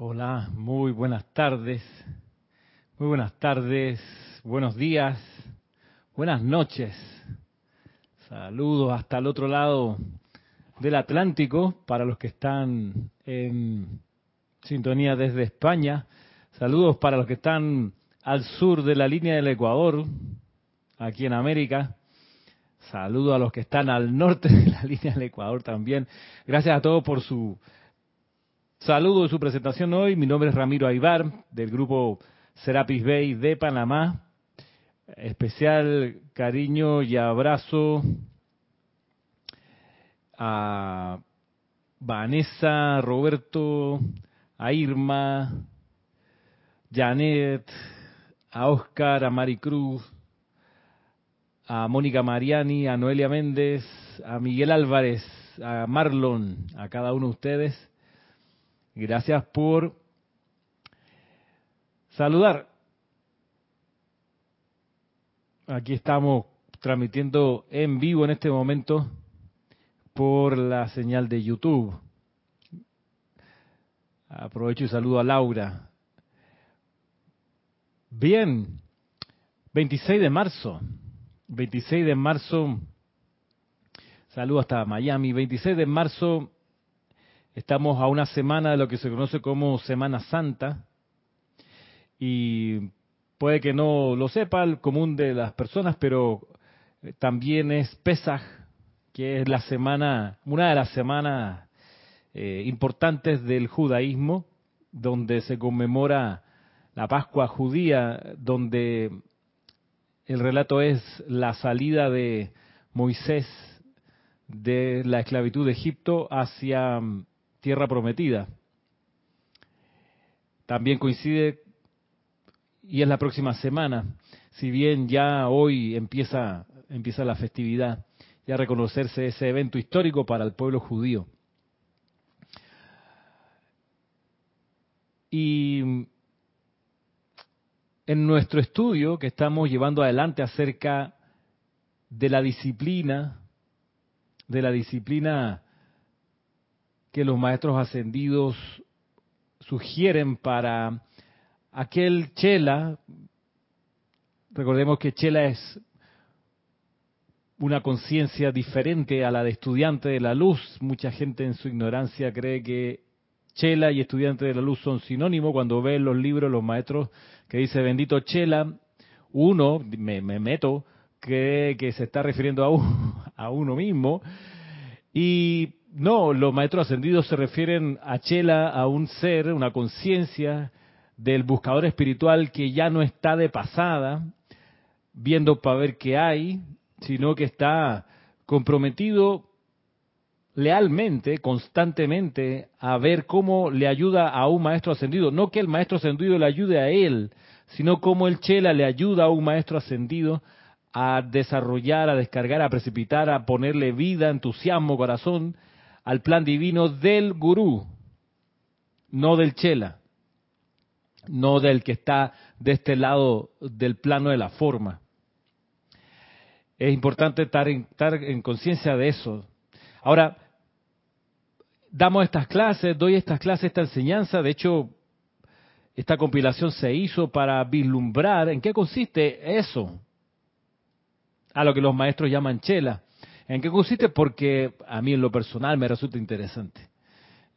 Hola, muy buenas tardes. Muy buenas tardes, buenos días, buenas noches. Saludos hasta el otro lado del Atlántico para los que están en sintonía desde España. Saludos para los que están al sur de la línea del Ecuador, aquí en América. Saludos a los que están al norte de la línea del Ecuador también. Gracias a todos por su saludo y su presentación hoy. Mi nombre es Ramiro Aybar, del grupo Serapis Bay de Panamá. Especial cariño y abrazo a Vanessa, Roberto, a Irma, Janet, a Oscar, a Maricruz, a Mónica Mariani, a Noelia Méndez, a Miguel Álvarez, a Marlon, a cada uno de ustedes. Gracias por saludar. Aquí estamos transmitiendo en vivo en este momento por la señal de YouTube. Aprovecho y saludo a Laura. Bien, 26 de marzo. 26 de marzo. Saludo hasta Miami. 26 de marzo. Estamos a una semana de lo que se conoce como Semana Santa. Y puede que no lo sepa el común de las personas, pero también es Pesaj, que es la semana, una de las semanas eh, importantes del judaísmo, donde se conmemora la Pascua judía, donde el relato es la salida de Moisés de la esclavitud de Egipto hacia mm, tierra prometida. También coincide, y es la próxima semana, si bien ya hoy empieza, empieza la festividad, y a reconocerse ese evento histórico para el pueblo judío. Y en nuestro estudio que estamos llevando adelante acerca de la disciplina, de la disciplina que los maestros ascendidos sugieren para aquel chela, recordemos que chela es una conciencia diferente a la de estudiante de la luz. Mucha gente en su ignorancia cree que Chela y estudiante de la luz son sinónimos. Cuando ven los libros, los maestros que dice bendito Chela, uno, me, meto, cree que se está refiriendo a, a uno mismo. Y no, los maestros ascendidos se refieren a Chela, a un ser, una conciencia del buscador espiritual que ya no está de pasada, viendo para ver qué hay, sino que está comprometido lealmente, constantemente, a ver cómo le ayuda a un maestro ascendido. No que el maestro ascendido le ayude a él, sino cómo el Chela le ayuda a un maestro ascendido a desarrollar, a descargar, a precipitar, a ponerle vida, entusiasmo, corazón al plan divino del gurú, no del Chela, no del que está de este lado del plano de la forma. Es importante estar en, estar en conciencia de eso. Ahora, damos estas clases, doy estas clases, esta enseñanza. De hecho, esta compilación se hizo para vislumbrar en qué consiste eso, a lo que los maestros llaman chela. ¿En qué consiste? Porque a mí en lo personal me resulta interesante.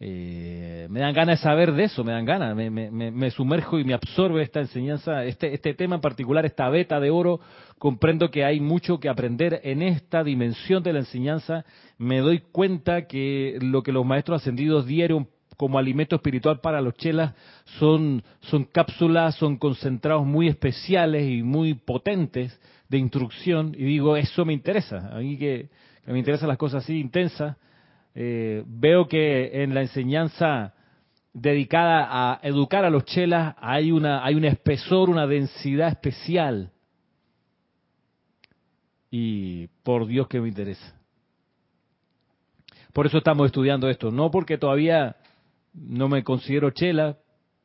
Eh, me dan ganas de saber de eso, me dan ganas, me, sumerjo y me absorbe esta enseñanza, este, este tema en particular, esta beta de oro, comprendo que hay mucho que aprender en esta dimensión de la enseñanza, me doy cuenta que lo que los maestros ascendidos dieron como alimento espiritual para los chelas son, cápsulas, son concentrados muy especiales y muy potentes de instrucción, y digo, eso me interesa, a mí que me interesan las cosas así intensas, eh, veo que en la enseñanza dedicada a educar a los chelas hay una hay un espesor, una densidad especial. Y por Dios que me interesa. Por eso estamos estudiando esto, no porque todavía no me considero chela,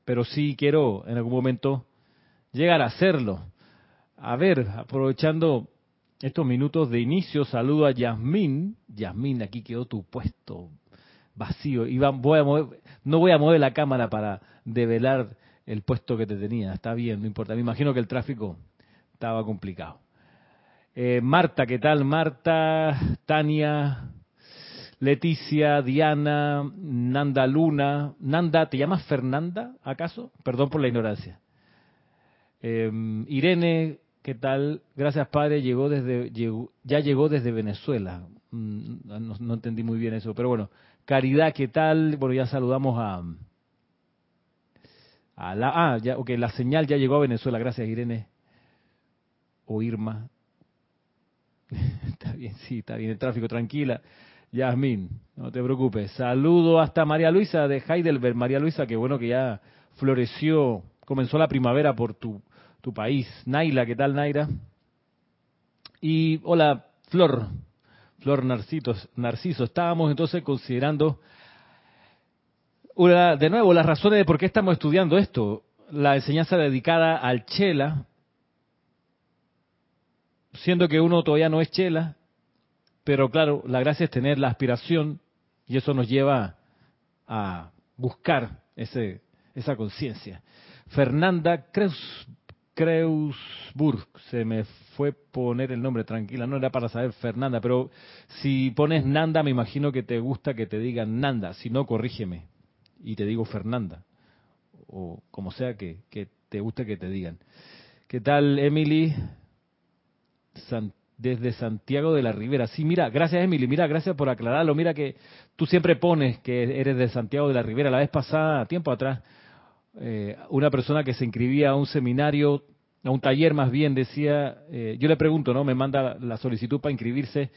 pero sí quiero en algún momento llegar a hacerlo. A ver, aprovechando estos minutos de inicio, saludo a Yasmín. Yasmín, aquí quedó tu puesto. vacío. Voy a no voy a mover la cámara para develar el puesto que te tenía. Está bien, no importa. Me imagino que el tráfico estaba complicado. Eh, Marta, ¿qué tal? Marta, Tania, Leticia, Diana, Nanda Luna. Nanda, ¿te llamas Fernanda, acaso? Perdón por la ignorancia. Eh, Irene, ¿qué tal? Gracias, Padre. Llegó desde, ya llegó desde Venezuela. Mm, no, entendí muy bien eso, pero bueno. Caridad, ¿qué tal? Bueno, ya saludamos a, a la, ah, ya, ok, la señal ya llegó a Venezuela. Gracias, Irene. O Irma. está bien, sí, está bien el tráfico, tranquila. Yasmín, no te preocupes. Saludo hasta María Luisa de Heidelberg. María Luisa, qué bueno que ya floreció, comenzó la primavera por tu, tu país. Naila, ¿qué tal, Naira? Y hola, Flor, Flor Narciso, Narciso. Estábamos entonces considerando, una, de nuevo, las razones de por qué estamos estudiando esto. La enseñanza dedicada al Chela, siendo que uno todavía no es Chela, pero claro, la gracia es tener la aspiración y eso nos lleva a buscar ese, esa conciencia. Fernanda Kreus, Kreusburg, se me fue poner el nombre, tranquila, no era para saber Fernanda, pero si pones Nanda me imagino que te gusta que te digan Nanda, si no, corrígeme y te digo Fernanda, o como sea que, que te guste que te digan. ¿Qué tal, Emily? desde Santiago de la Ribera. Sí, mira, gracias Emily, mira, gracias por aclararlo. Mira que tú siempre pones que eres de Santiago de la Ribera. La vez pasada, tiempo atrás, eh, una persona que se inscribía a un seminario, a un taller más bien, decía, eh, yo le pregunto, ¿no? Me manda la solicitud para inscribirse.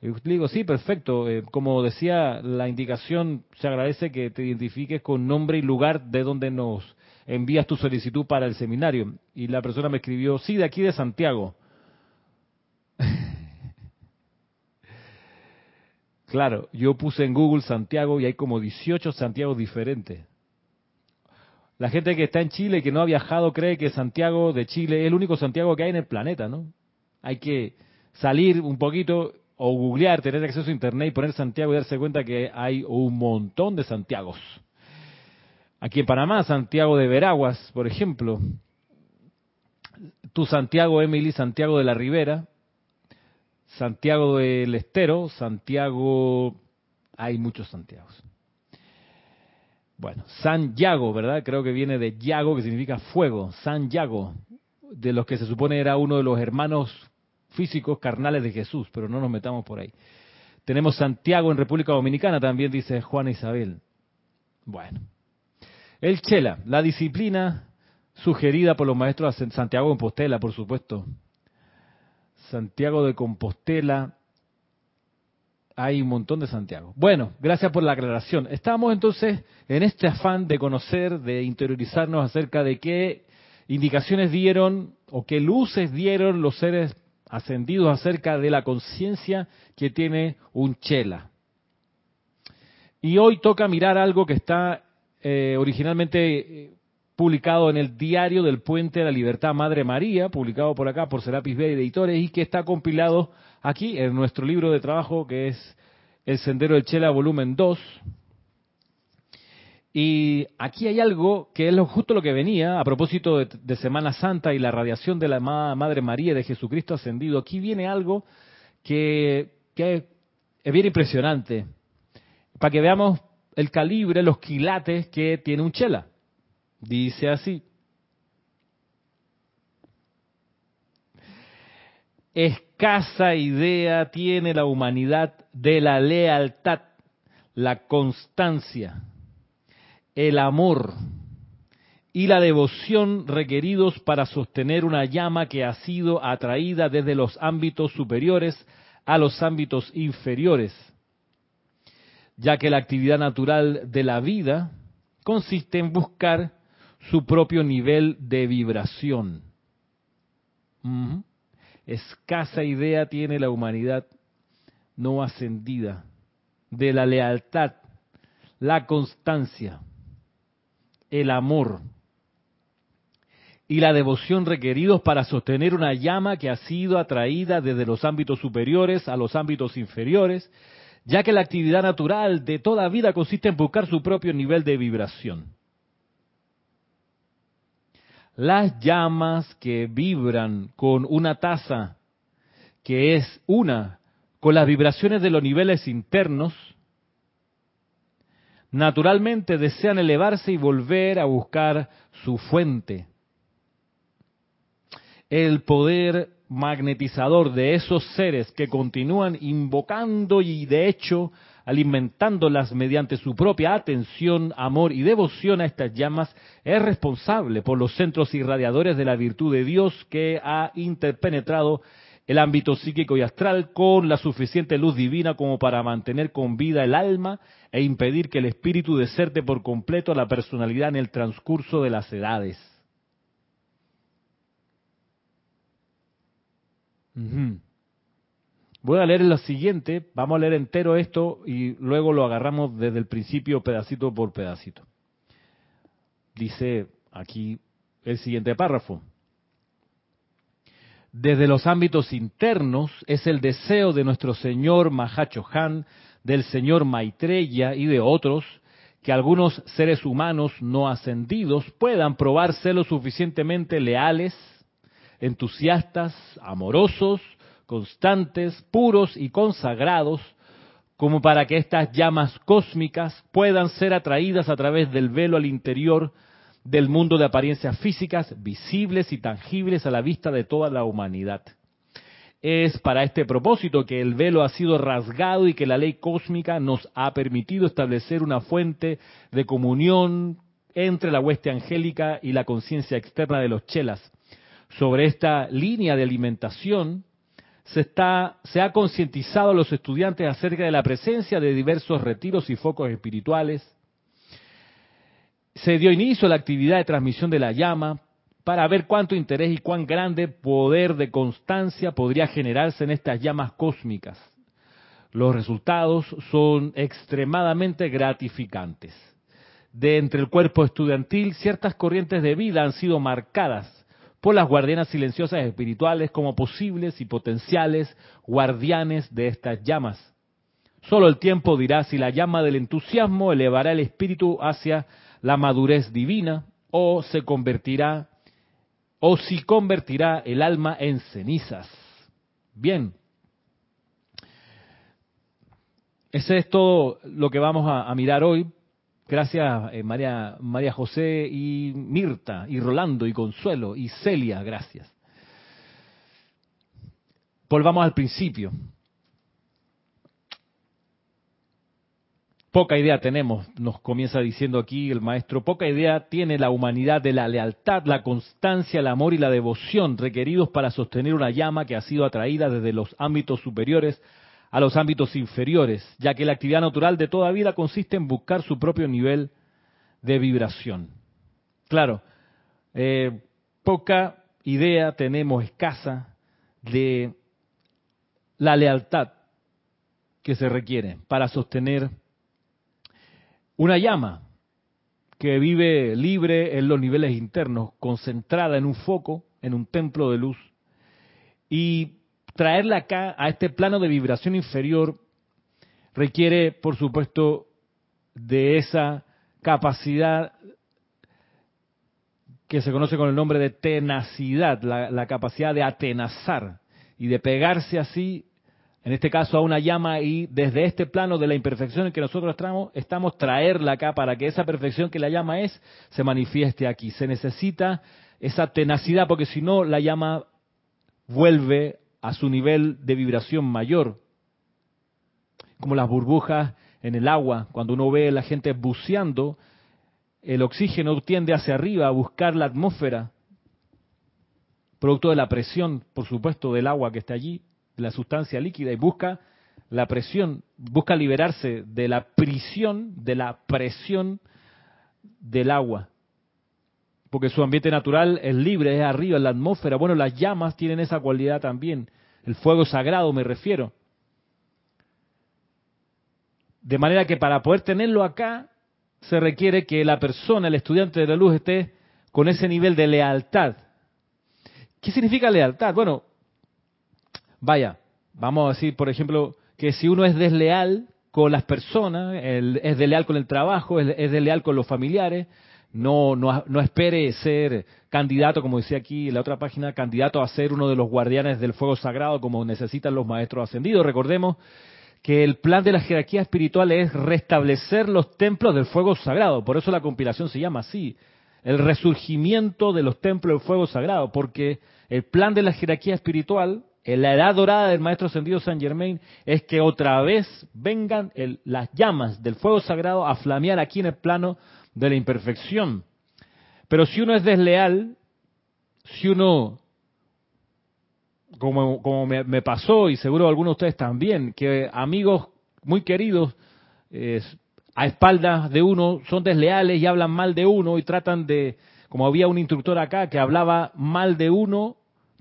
le digo, sí, perfecto. Eh, como decía la indicación, se agradece que te identifiques con nombre y lugar de donde nos envías tu solicitud para el seminario. Y la persona me escribió, sí, de aquí de Santiago. Claro, yo puse en Google Santiago y hay como 18 Santiago diferentes. La gente que está en Chile y que no ha viajado cree que Santiago de Chile es el único Santiago que hay en el planeta, ¿no? Hay que salir un poquito o googlear, tener acceso a internet y poner Santiago y darse cuenta que hay un montón de Santiagos. Aquí en Panamá, Santiago de Veraguas, por ejemplo. Tu Santiago, Emily, Santiago de la Ribera, Santiago del Estero, Santiago, hay muchos Santiagos. Bueno, San Yago, ¿verdad? Creo que viene de Yago, que significa fuego. San Yago, de los que se supone era uno de los hermanos físicos carnales de Jesús, pero no nos metamos por ahí. Tenemos Santiago en República Dominicana, también dice Juana Isabel. Bueno, el Chela, la disciplina sugerida por los maestros de Santiago de Compostela, por supuesto, Santiago de Compostela. Hay un montón de Santiago. Bueno, gracias por la aclaración. Estamos entonces en este afán de conocer, de interiorizarnos acerca de qué indicaciones dieron o qué luces dieron los seres ascendidos acerca de la conciencia que tiene un chela. Y hoy toca mirar algo que está eh, originalmente eh, publicado en el Diario del Puente de la Libertad Madre María, publicado por acá por Serapis Bay Editores y que está compilado aquí en nuestro libro de trabajo que es El Sendero del Chela volumen 2. Y aquí hay algo que es justo lo que venía a propósito de, Semana Santa y la radiación de la Madre María de Jesucristo ascendido. Aquí viene algo que, que es bien impresionante, para que veamos el calibre, los quilates que tiene un chela. Dice así. Escasa idea tiene la humanidad de la lealtad, la constancia, el amor y la devoción requeridos para sostener una llama que ha sido atraída desde los ámbitos superiores a los ámbitos inferiores, ya que la actividad natural de la vida consiste en buscar su propio nivel de vibración. Escasa idea tiene la humanidad no ascendida de la lealtad, la constancia, el amor y la devoción requeridos para sostener una llama que ha sido atraída desde los ámbitos superiores a los ámbitos inferiores, ya que la actividad natural de toda vida consiste en buscar su propio nivel de vibración. Las llamas que vibran con una tasa que es una con las vibraciones de los niveles internos, naturalmente desean elevarse y volver a buscar su fuente. El poder magnetizador de esos seres que continúan invocando y de hecho alimentándolas mediante su propia atención, amor y devoción a estas llamas, es responsable por los centros irradiadores de la virtud de Dios que ha interpenetrado el ámbito psíquico y astral con la suficiente luz divina como para mantener con vida el alma e impedir que el espíritu deserte por completo a la personalidad en el transcurso de las edades. Voy a leer lo siguiente, vamos a leer entero esto y luego lo agarramos desde el principio pedacito por pedacito. Dice aquí el siguiente párrafo. Desde los ámbitos internos es el deseo de nuestro señor Han, del señor Maitreya y de otros que algunos seres humanos no ascendidos puedan probarse lo suficientemente leales, entusiastas, amorosos, constantes, puros y consagrados, como para que estas llamas cósmicas puedan ser atraídas a través del velo al interior del mundo de apariencias físicas, visibles y tangibles a la vista de toda la humanidad. Es para este propósito que el velo ha sido rasgado y que la ley cósmica nos ha permitido establecer una fuente de comunión entre la hueste angélica y la conciencia externa de los chelas. Sobre esta línea de alimentación se, está, se ha concientizado a los estudiantes acerca de la presencia de diversos retiros y focos espirituales, se dio inicio a la actividad de transmisión de la llama para ver cuánto interés y cuán grande poder de constancia podría generarse en estas llamas cósmicas. Los resultados son extremadamente gratificantes. De entre el cuerpo estudiantil, ciertas corrientes de vida han sido marcadas por las guardianas silenciosas espirituales como posibles y potenciales guardianes de estas llamas. Solo el tiempo dirá si la llama del entusiasmo elevará el espíritu hacia la madurez divina o se convertirá o si convertirá el alma en cenizas. Bien. Ese es todo lo que vamos a, mirar hoy. Gracias eh, María, María José y Mirta y Rolando y Consuelo y Celia, gracias. Volvamos al principio. Poca idea tenemos, nos comienza diciendo aquí el maestro, poca idea tiene la humanidad de la lealtad, la constancia, el amor y la devoción requeridos para sostener una llama que ha sido atraída desde los ámbitos superiores a los ámbitos inferiores, ya que la actividad natural de toda vida consiste en buscar su propio nivel de vibración. Claro, eh, poca idea tenemos, escasa, de la lealtad que se requiere para sostener una llama que vive libre en los niveles internos, concentrada en un foco, en un templo de luz, y traerla acá a este plano de vibración inferior requiere, por supuesto, de esa capacidad que se conoce con el nombre de tenacidad, la, capacidad de atenazar y de pegarse así en este caso a una llama y desde este plano de la imperfección en que nosotros estamos, estamos traerla acá para que esa perfección que la llama es se manifieste aquí. Se necesita esa tenacidad porque si no la llama vuelve a su nivel de vibración mayor. Como las burbujas en el agua, cuando uno ve a la gente buceando, el oxígeno tiende hacia arriba a buscar la atmósfera, producto de la presión, por supuesto, del agua que está allí, la sustancia líquida y busca la presión, busca liberarse de la prisión, de la presión del agua. Porque su ambiente natural es libre, es arriba, en la atmósfera. Bueno, las llamas tienen esa cualidad también. El fuego sagrado me refiero. De manera que para poder tenerlo acá, se requiere que la persona, el estudiante de la luz, esté con ese nivel de lealtad. ¿Qué significa lealtad? Bueno, Vaya, vamos a decir, por ejemplo, que si uno es desleal con las personas, es desleal con el trabajo, es, es desleal con los familiares, no, no, no espere ser candidato, como decía aquí en la otra página, candidato a ser uno de los guardianes del fuego sagrado como necesitan los maestros ascendidos. Recordemos que el plan de la jerarquía espiritual es restablecer los templos del fuego sagrado. Por eso la compilación se llama así, el resurgimiento de los templos del fuego sagrado, porque el plan de la jerarquía espiritual, en la edad dorada del maestro ascendido San Germain, es que otra vez vengan las llamas del fuego sagrado a flamear aquí en el plano de la imperfección. Pero si uno es desleal, si uno, como, como me, pasó y seguro algunos de ustedes también, que amigos muy queridos a espaldas de uno son desleales y hablan mal de uno y tratan de, como había un instructor acá que hablaba mal de uno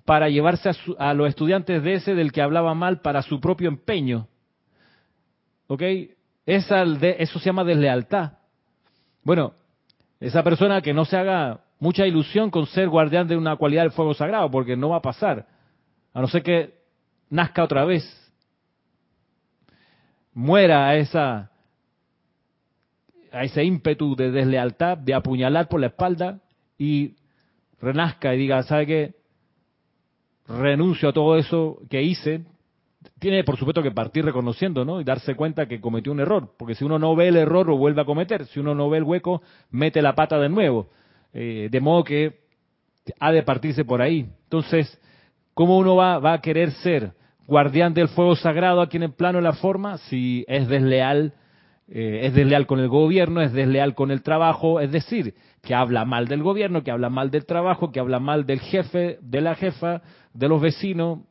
para llevarse a, los estudiantes de ese del que hablaba mal para su propio empeño. ¿Ok? Esa, eso se llama deslealtad. Bueno, esa persona que no se haga mucha ilusión con ser guardián de una cualidad del fuego sagrado, porque no va a pasar, a no ser que nazca otra vez, muera a esa a ese ímpetu de deslealtad, de apuñalar por la espalda y renazca y diga, ¿sabe qué? Renuncio a todo eso que hice, tiene por supuesto que partir reconociendo, ¿no? Y darse cuenta que cometió un error, porque si uno no ve el error lo vuelve a cometer, si uno no ve el hueco, mete la pata de nuevo. Eh, de modo que ha de partirse por ahí. Entonces, ¿cómo uno va, va a querer ser guardián del fuego sagrado aquí en el plano de la forma si es desleal? Eh, es desleal con el gobierno, es desleal con el trabajo, es decir, que habla mal del gobierno, que habla mal del trabajo, que habla mal del jefe, de la jefa, de los vecinos,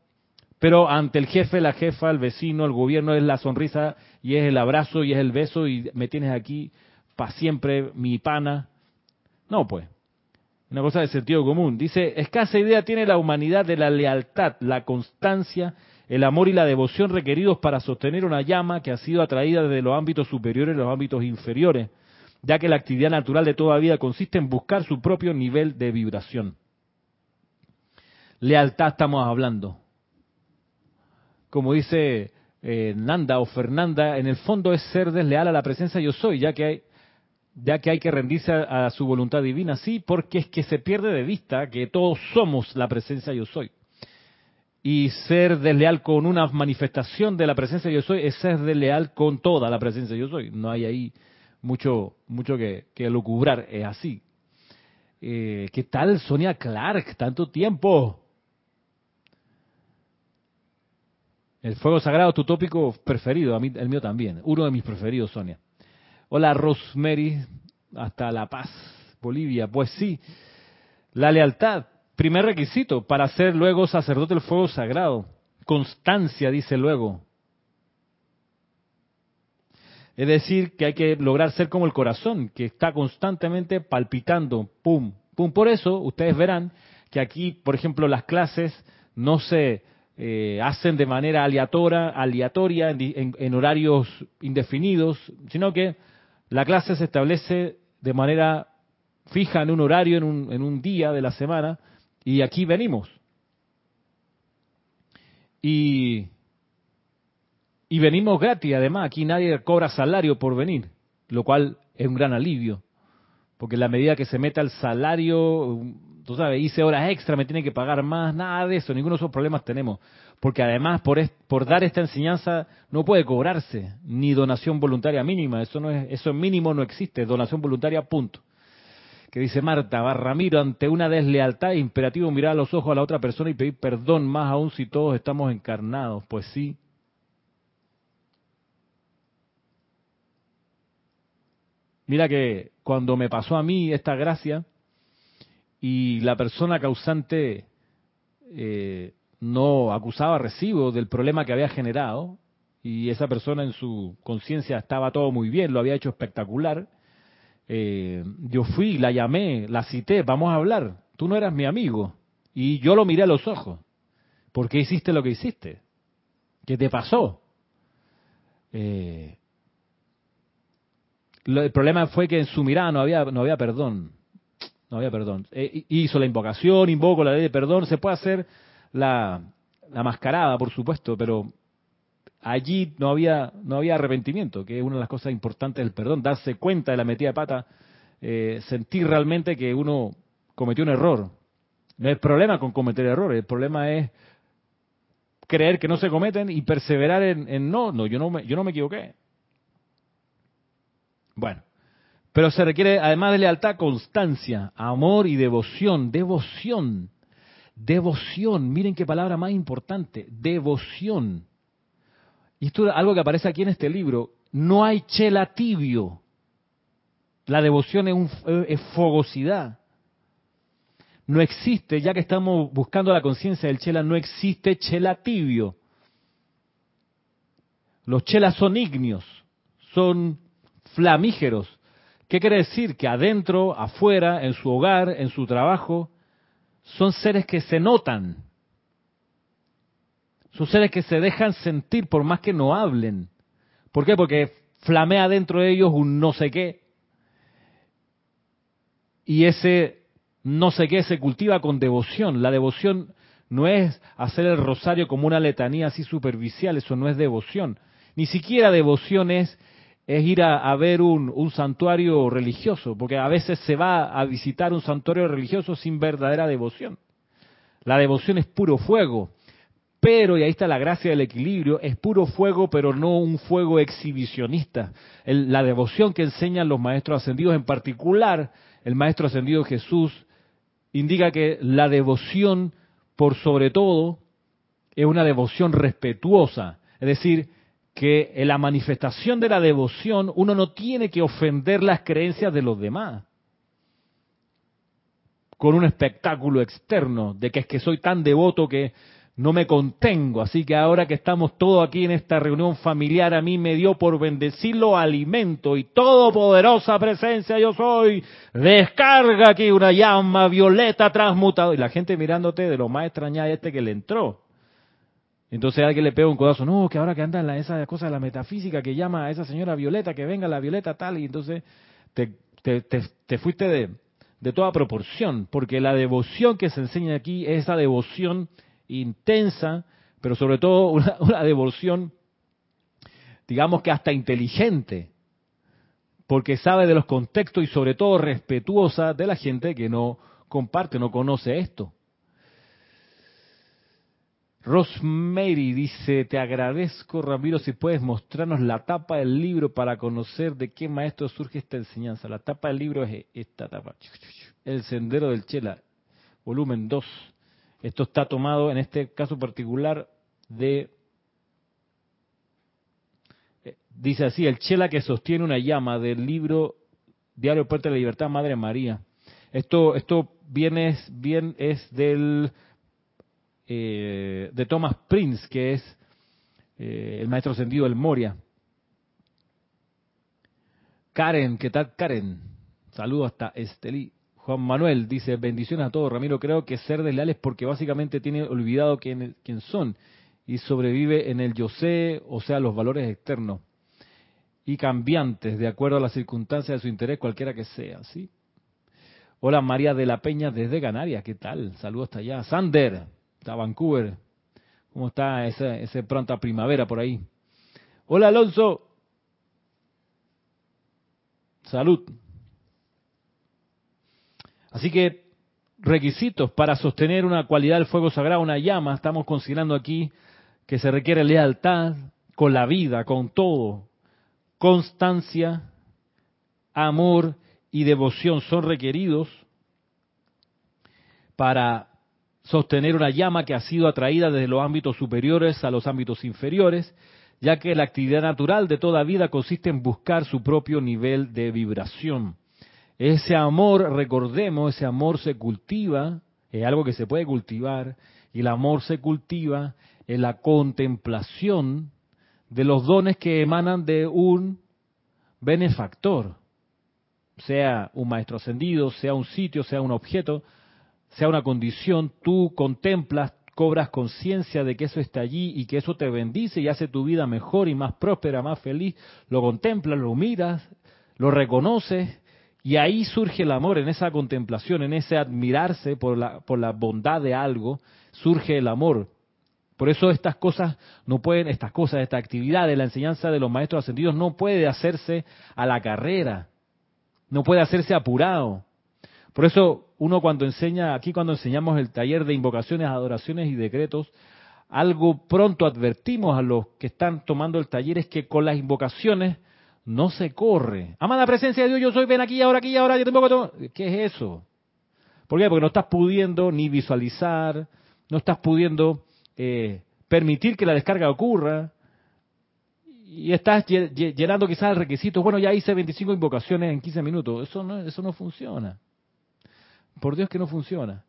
pero ante el jefe, la jefa, el vecino, el gobierno es la sonrisa y es el abrazo y es el beso y me tienes aquí para siempre, mi pana. No, pues. Una cosa de sentido común. Dice, escasa idea tiene la humanidad de la lealtad, la constancia, el amor y la devoción requeridos para sostener una llama que ha sido atraída desde los ámbitos superiores a los ámbitos inferiores, ya que la actividad natural de toda vida consiste en buscar su propio nivel de vibración. Lealtad estamos hablando como dice eh, Nanda o Fernanda, en el fondo es ser desleal a la presencia yo soy, ya que hay, ya que hay que rendirse a, su voluntad divina, sí, porque es que se pierde de vista que todos somos la presencia yo soy. Y ser desleal con una manifestación de la presencia yo soy es ser desleal con toda la presencia yo soy. No hay ahí mucho, mucho que, que lucubrar, es así. Eh, ¿Qué tal Sonia Clark? Tanto tiempo. El fuego sagrado, tu tópico preferido, el mío también, uno de mis preferidos, Sonia. Hola, Rosemary, hasta La Paz, Bolivia. Pues sí, la lealtad, primer requisito para ser luego sacerdote del fuego sagrado. Constancia, dice luego. Es decir, que hay que lograr ser como el corazón, que está constantemente palpitando, pum, pum. Por eso, ustedes verán que aquí, por ejemplo, las clases no se eh, hacen de manera aleatoria, aleatoria en, horarios indefinidos, sino que la clase se establece de manera fija en un horario, en un, en un día de la semana, y aquí venimos. Y, y venimos gratis, además, aquí nadie cobra salario por venir, lo cual es un gran alivio, porque en la medida que se meta el salario, tú sabes, hice horas extra, me tiene que pagar más, nada de eso, ninguno de esos problemas tenemos. Porque además por, dar esta enseñanza no puede cobrarse ni donación voluntaria mínima, eso no es, eso mínimo no existe, donación voluntaria punto. Que dice Marta, Ramiro, ante una deslealtad imperativo mirar a los ojos a la otra persona y pedir perdón, más aún si todos estamos encarnados. Pues sí, Mira que cuando me pasó a mí esta gracia, y la persona causante eh, no acusaba recibo del problema que había generado y esa persona en su conciencia estaba todo muy bien, lo había hecho espectacular. Eh, yo fui, la llamé, la cité, vamos a hablar. Tú no eras mi amigo. Y yo lo miré a los ojos. ¿Por qué hiciste lo que hiciste? ¿Qué te pasó? Eh, el problema fue que en su mirada no había, no había perdón. No había perdón. Eh, hizo la invocación, invoco la ley de perdón. Se puede hacer la, la mascarada, por supuesto, pero allí no había, no había arrepentimiento, que es una de las cosas importantes del perdón, darse cuenta de la metida de pata, eh, sentir realmente que uno cometió un error. No hay problema con cometer errores, el problema es creer que no se cometen y perseverar en, no, no, yo no me, yo no me equivoqué. Bueno, pero se requiere además de lealtad, constancia, amor y devoción, devoción, devoción, miren qué palabra más importante, devoción. Y esto es algo que aparece aquí en este libro, no hay chela tibio. La devoción es, un, es fogosidad. No existe, ya que estamos buscando la conciencia del chela, no existe chela tibio. Los chelas son ignios, son flamígeros. ¿Qué quiere decir? Que adentro, afuera, en su hogar, en su trabajo, son seres que se notan. Son seres que se dejan sentir por más que no hablen. ¿Por qué? Porque flamea dentro de ellos un no sé qué. Y ese no sé qué se cultiva con devoción. La devoción no es hacer el rosario como una letanía así superficial, eso no es devoción. Ni siquiera devoción es, es ir a, ver un, santuario religioso, porque a veces se va a visitar un santuario religioso sin verdadera devoción. La devoción es puro fuego, pero, y ahí está la gracia del equilibrio, es puro fuego, pero no un fuego exhibicionista. la devoción que enseñan los maestros ascendidos, en particular el maestro ascendido Jesús, indica que la devoción, por sobre todo, es una devoción respetuosa. Es decir, que en la manifestación de la devoción uno no tiene que ofender las creencias de los demás con un espectáculo externo de que es que soy tan devoto que no me contengo. Así que ahora que estamos todos aquí en esta reunión familiar, a mí me dio por bendecirlo alimento y todopoderosa presencia yo soy. Descarga aquí una llama violeta transmutada. Y la gente mirándote de lo más extraña este que le entró. Entonces alguien le pega un codazo, no, que ahora que anda en la, esa cosa de la metafísica que llama a esa señora Violeta, que venga la Violeta tal, y entonces te, te, te, fuiste de, de toda proporción, porque la devoción que se enseña aquí es esa devoción intensa, pero sobre todo una, devoción, digamos que hasta inteligente, porque sabe de los contextos y sobre todo respetuosa de la gente que no comparte, no conoce esto. Rosemary dice, te agradezco Ramiro si puedes mostrarnos la tapa del libro para conocer de qué maestro surge esta enseñanza. La tapa del libro es esta tapa, El Sendero del Chela, volumen 2. Esto está tomado en este caso particular de, eh, dice así, el chela que sostiene una llama del libro Diario Puerta de la Libertad, Madre María. Esto, esto viene, bien es del, eh, de Thomas Prince, que es eh, el maestro sentido del Moria. Karen, ¿qué tal Karen? Saludo hasta Estelí. Juan Manuel dice, bendiciones a todos. Ramiro, creo que ser desleales porque básicamente tiene olvidado quién, quién son y sobrevive en el yo sé, o sea, los valores externos y cambiantes de acuerdo a las circunstancias de su interés, cualquiera que sea, ¿sí? Hola María de la Peña desde Canarias, ¿qué tal? Saludos hasta allá. Sander, está Vancouver. ¿Cómo está ese, ese pronta primavera por ahí? Hola Alonso. Salud. Así que requisitos para sostener una cualidad del fuego sagrado, una llama, estamos considerando aquí que se requiere lealtad con la vida, con todo, constancia, amor y devoción son requeridos para sostener una llama que ha sido atraída desde los ámbitos superiores a los ámbitos inferiores, ya que la actividad natural de toda vida consiste en buscar su propio nivel de vibración. Ese amor, recordemos, ese amor se cultiva, es algo que se puede cultivar, y el amor se cultiva en la contemplación de los dones que emanan de un benefactor, sea un maestro ascendido, sea un sitio, sea un objeto, sea una condición, tú contemplas, cobras conciencia de que eso está allí y que eso te bendice y hace tu vida mejor y más próspera, más feliz, lo contemplas, lo miras, lo reconoces y ahí surge el amor, en esa contemplación, en ese admirarse por la, por la bondad de algo, surge el amor. Por eso estas cosas no pueden, estas cosas, esta actividad de la enseñanza de los maestros ascendidos no puede hacerse a la carrera, no puede hacerse apurado. Por eso uno cuando enseña, aquí cuando enseñamos el taller de invocaciones, adoraciones y decretos, algo pronto advertimos a los que están tomando el taller es que con las invocaciones no se corre. Amada presencia de Dios, yo soy, ven aquí, ahora aquí, ahora yo te invoco. ¿Qué es eso? ¿Por qué? Porque no estás pudiendo ni visualizar, no estás pudiendo eh, permitir que la descarga ocurra y estás llenando quizás el requisito, bueno, ya hice 25 invocaciones en 15 minutos, eso no, eso no funciona. Por Dios que no funciona.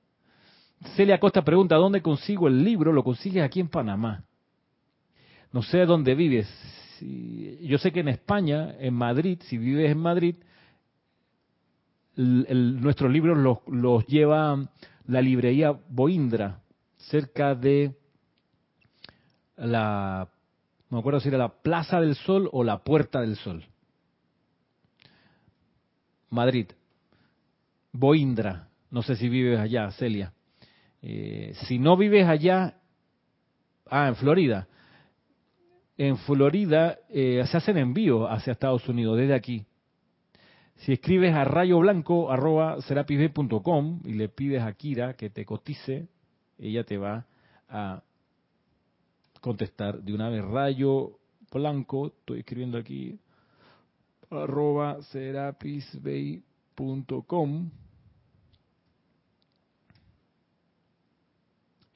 Celia Costa pregunta, ¿dónde consigo el libro? Lo consigues aquí en Panamá. No sé dónde vives. Yo sé que en España, en Madrid, si vives en Madrid, nuestros libros los, los lleva la librería Boindra, cerca de la, no me acuerdo si era la Plaza del Sol o la Puerta del Sol. Madrid. Boindra. No sé si vives allá, Celia. Eh, si no vives allá, ah, en Florida. En Florida eh, se hacen envíos hacia Estados Unidos desde aquí. Si escribes a rayoblanco.com y le pides a Kira que te cotice, ella te va a contestar de una vez. Rayo Blanco, estoy escribiendo aquí, arroba serapisbay.com.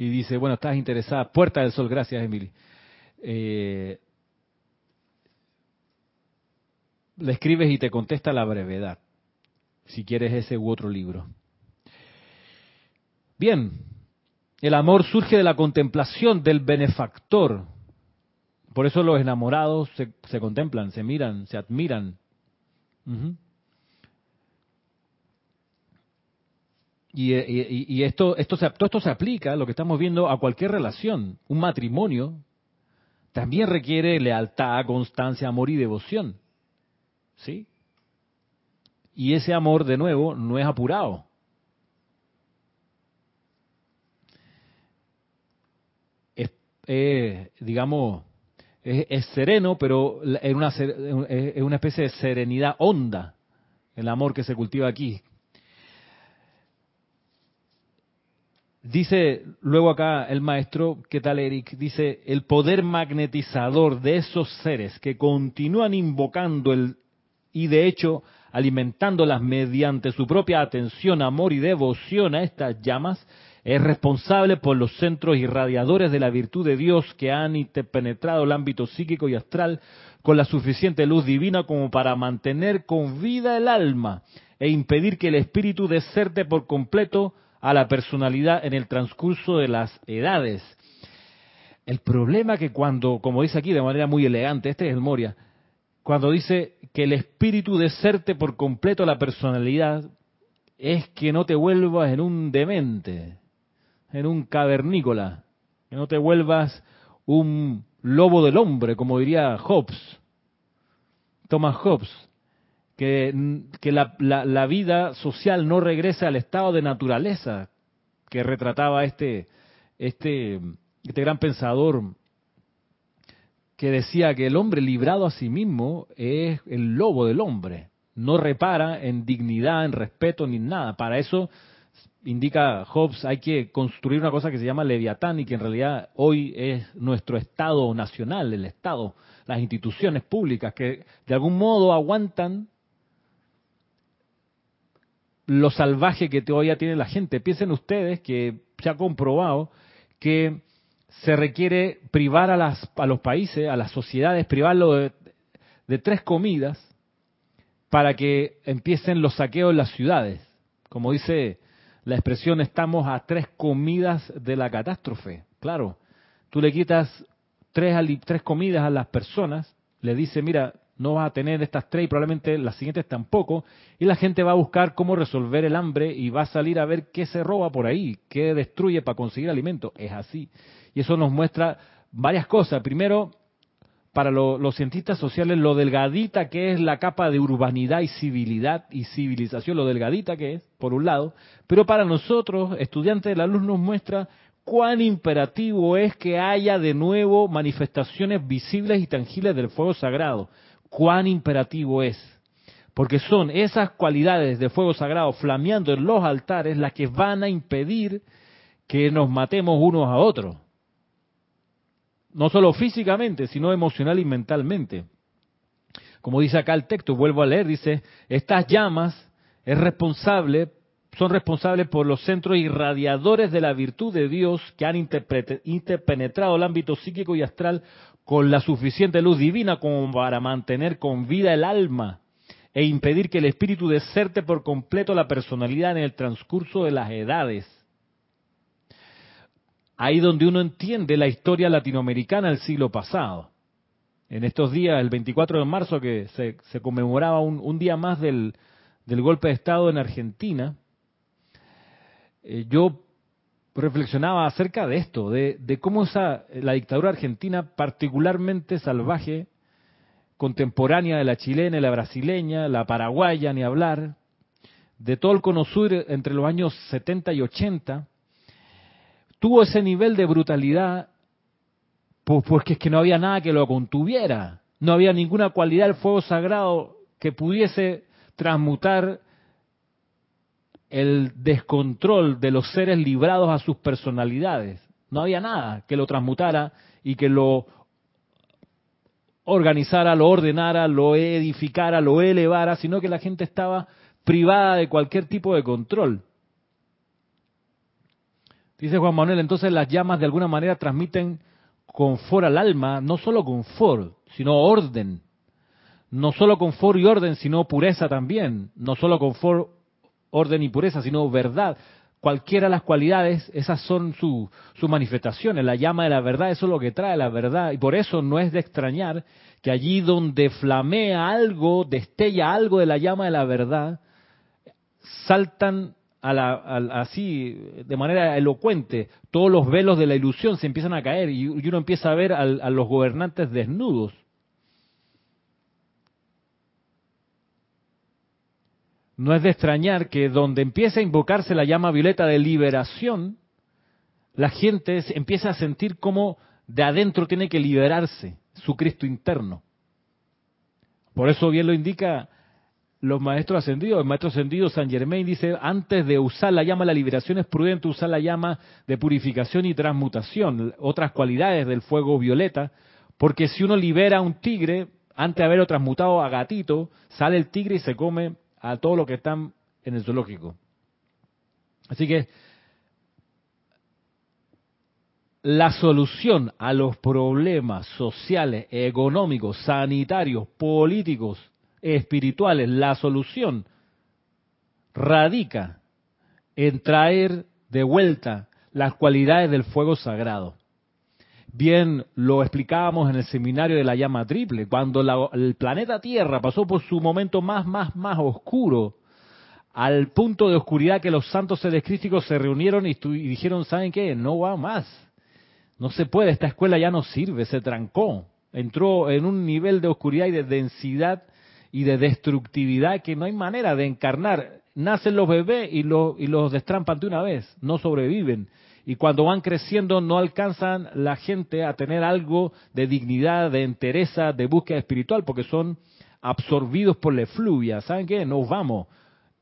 Y dice, bueno, estás interesada. Puerta del Sol, gracias, Emily. Eh, le escribes y te contesta la brevedad, si quieres ese u otro libro. Bien, el amor surge de la contemplación del benefactor. Por eso los enamorados se, contemplan, se miran, se admiran. Y, esto, esto, todo esto se aplica, lo que estamos viendo, a cualquier relación. Un matrimonio también requiere lealtad, constancia, amor y devoción. ¿Sí? Y ese amor, de nuevo, no es apurado. es, digamos, es, sereno, pero es una, es una especie de serenidad honda, el amor que se cultiva aquí. Dice luego acá el maestro, ¿qué tal Eric? Dice, el poder magnetizador de esos seres que continúan invocando el, y de hecho alimentándolas mediante su propia atención, amor y devoción a estas llamas, es responsable por los centros irradiadores de la virtud de Dios que han penetrado el ámbito psíquico y astral con la suficiente luz divina como para mantener con vida el alma e impedir que el espíritu deserte por completo a la personalidad en el transcurso de las edades. El problema que cuando, como dice aquí de manera muy elegante, este es el Moria, cuando dice que el espíritu deserte por completo la personalidad, es que no te vuelvas en un demente en un cavernícola, que no te vuelvas un lobo del hombre, como diría Hobbes, Thomas Hobbes, que, la, la, vida social no regrese al estado de naturaleza que retrataba este, este, este gran pensador que decía que el hombre librado a sí mismo es el lobo del hombre, no repara en dignidad, en respeto ni nada. Para eso indica Hobbes, hay que construir una cosa que se llama Leviatán y que en realidad hoy es nuestro Estado nacional, el Estado, las instituciones públicas que de algún modo aguantan lo salvaje que todavía tiene la gente. Piensen ustedes que se ha comprobado que se requiere privar a, las, a los países, a las sociedades, privarlo de, tres comidas para que empiecen los saqueos en las ciudades. Como dice la expresión estamos a tres comidas de la catástrofe. Claro, tú le quitas tres, tres comidas a las personas, le dices, mira, no vas a tener estas tres y probablemente las siguientes tampoco, y la gente va a buscar cómo resolver el hambre y va a salir a ver qué se roba por ahí, qué destruye para conseguir alimento. Es así. Y eso nos muestra varias cosas. Primero, para los cientistas sociales lo delgadita que es la capa de urbanidad y civilidad y civilización, lo delgadita que es, por un lado, pero para nosotros, estudiantes de la luz, nos muestra cuán imperativo es que haya de nuevo manifestaciones visibles y tangibles del fuego sagrado. Cuán imperativo es. Porque son esas cualidades de fuego sagrado flameando en los altares las que van a impedir que nos matemos unos a otros. No solo físicamente, sino emocional y mentalmente. Como dice acá el texto, vuelvo a leer, dice, estas llamas es responsable son responsables por los centros irradiadores de la virtud de Dios que han interpenetrado el ámbito psíquico y astral con la suficiente luz divina como para mantener con vida el alma e impedir que el espíritu deserte por completo la personalidad en el transcurso de las edades. Ahí donde uno entiende la historia latinoamericana del siglo pasado. En estos días, el 24 de marzo, que se, conmemoraba un, día más del golpe de Estado en Argentina, eh, yo reflexionaba acerca de esto, de, cómo esa, la dictadura argentina particularmente salvaje, contemporánea de la chilena y la brasileña, la paraguaya, ni hablar, de todo el cono sur entre los años 70 y 80, tuvo ese nivel de brutalidad pues porque es que no había nada que lo contuviera, no había ninguna cualidad del fuego sagrado que pudiese transmutar el descontrol de los seres librados a sus personalidades. No había nada que lo transmutara y que lo organizara, lo ordenara, lo edificara, lo elevara, sino que la gente estaba privada de cualquier tipo de control. Dice Juan Manuel, entonces las llamas de alguna manera transmiten confort al alma, no solo confort, sino orden. No solo confort y orden, sino pureza también. No solo confort orden y pureza, sino verdad. Cualquiera de las cualidades, esas son sus manifestaciones. La llama de la verdad, eso es lo que trae la verdad. Y por eso no es de extrañar que allí donde flamea algo, destella algo de la llama de la verdad, saltan a la, así de manera elocuente, todos los velos de la ilusión se empiezan a caer y, uno empieza a ver a los gobernantes desnudos. No es de extrañar que donde empieza a invocarse la llama violeta de liberación, la gente empieza a sentir como de adentro tiene que liberarse su Cristo interno. Por eso bien lo indica los maestros ascendidos. El maestro ascendido San Germain dice, antes de usar la llama de la liberación es prudente usar la llama de purificación y transmutación, otras cualidades del fuego violeta, porque si uno libera a un tigre, antes de haberlo transmutado a gatito, sale el tigre y se come a todos los que están en el zoológico. Así que la solución a los problemas sociales, económicos, sanitarios, políticos, espirituales, la solución radica en traer de vuelta las cualidades del fuego sagrado. Bien lo explicábamos en el seminario de la llama triple, cuando el planeta Tierra pasó por su momento más, más, más oscuro, al punto de oscuridad que los santos seres crísticos se reunieron y, dijeron, ¿saben qué? No va más. No se puede, esta escuela ya no sirve, se trancó. Entró en un nivel de oscuridad y de densidad y de destructividad que no hay manera de encarnar. Nacen los bebés y, y los destrampan de una vez, no sobreviven y cuando van creciendo no alcanzan la gente a tener algo de dignidad, de entereza, de búsqueda espiritual, porque son absorbidos por la efluvia. ¿Saben qué? Nos vamos.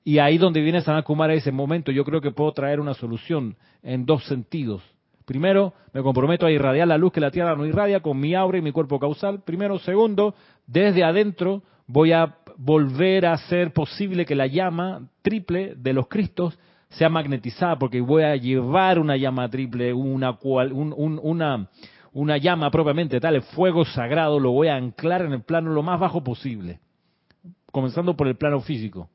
Y ahí donde viene San Kumara ese momento, yo creo que puedo traer una solución en dos sentidos. Primero, me comprometo a irradiar la luz que la Tierra no irradia con mi aura y mi cuerpo causal. Primero. Segundo, desde adentro voy a volver a hacer posible que la llama triple de los Cristos sea magnetizada, porque voy a llevar una llama triple, una, una, una llama propiamente tal, el fuego sagrado, lo voy a anclar en el plano lo más bajo posible, comenzando por el plano físico.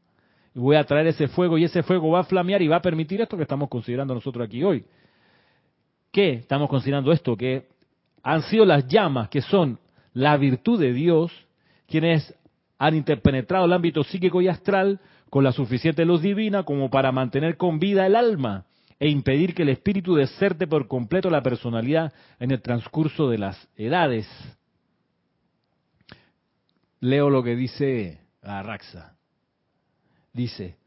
Y voy a traer ese fuego y ese fuego va a flamear y va a permitir esto que estamos considerando nosotros aquí hoy. ¿Qué estamos considerando esto? Que han sido las llamas que son la virtud de Dios quienes han interpenetrado el ámbito psíquico y astral con la suficiente luz divina como para mantener con vida el alma e impedir que el espíritu deserte por completo la personalidad en el transcurso de las edades. Leo lo que dice Arraxa. Dice,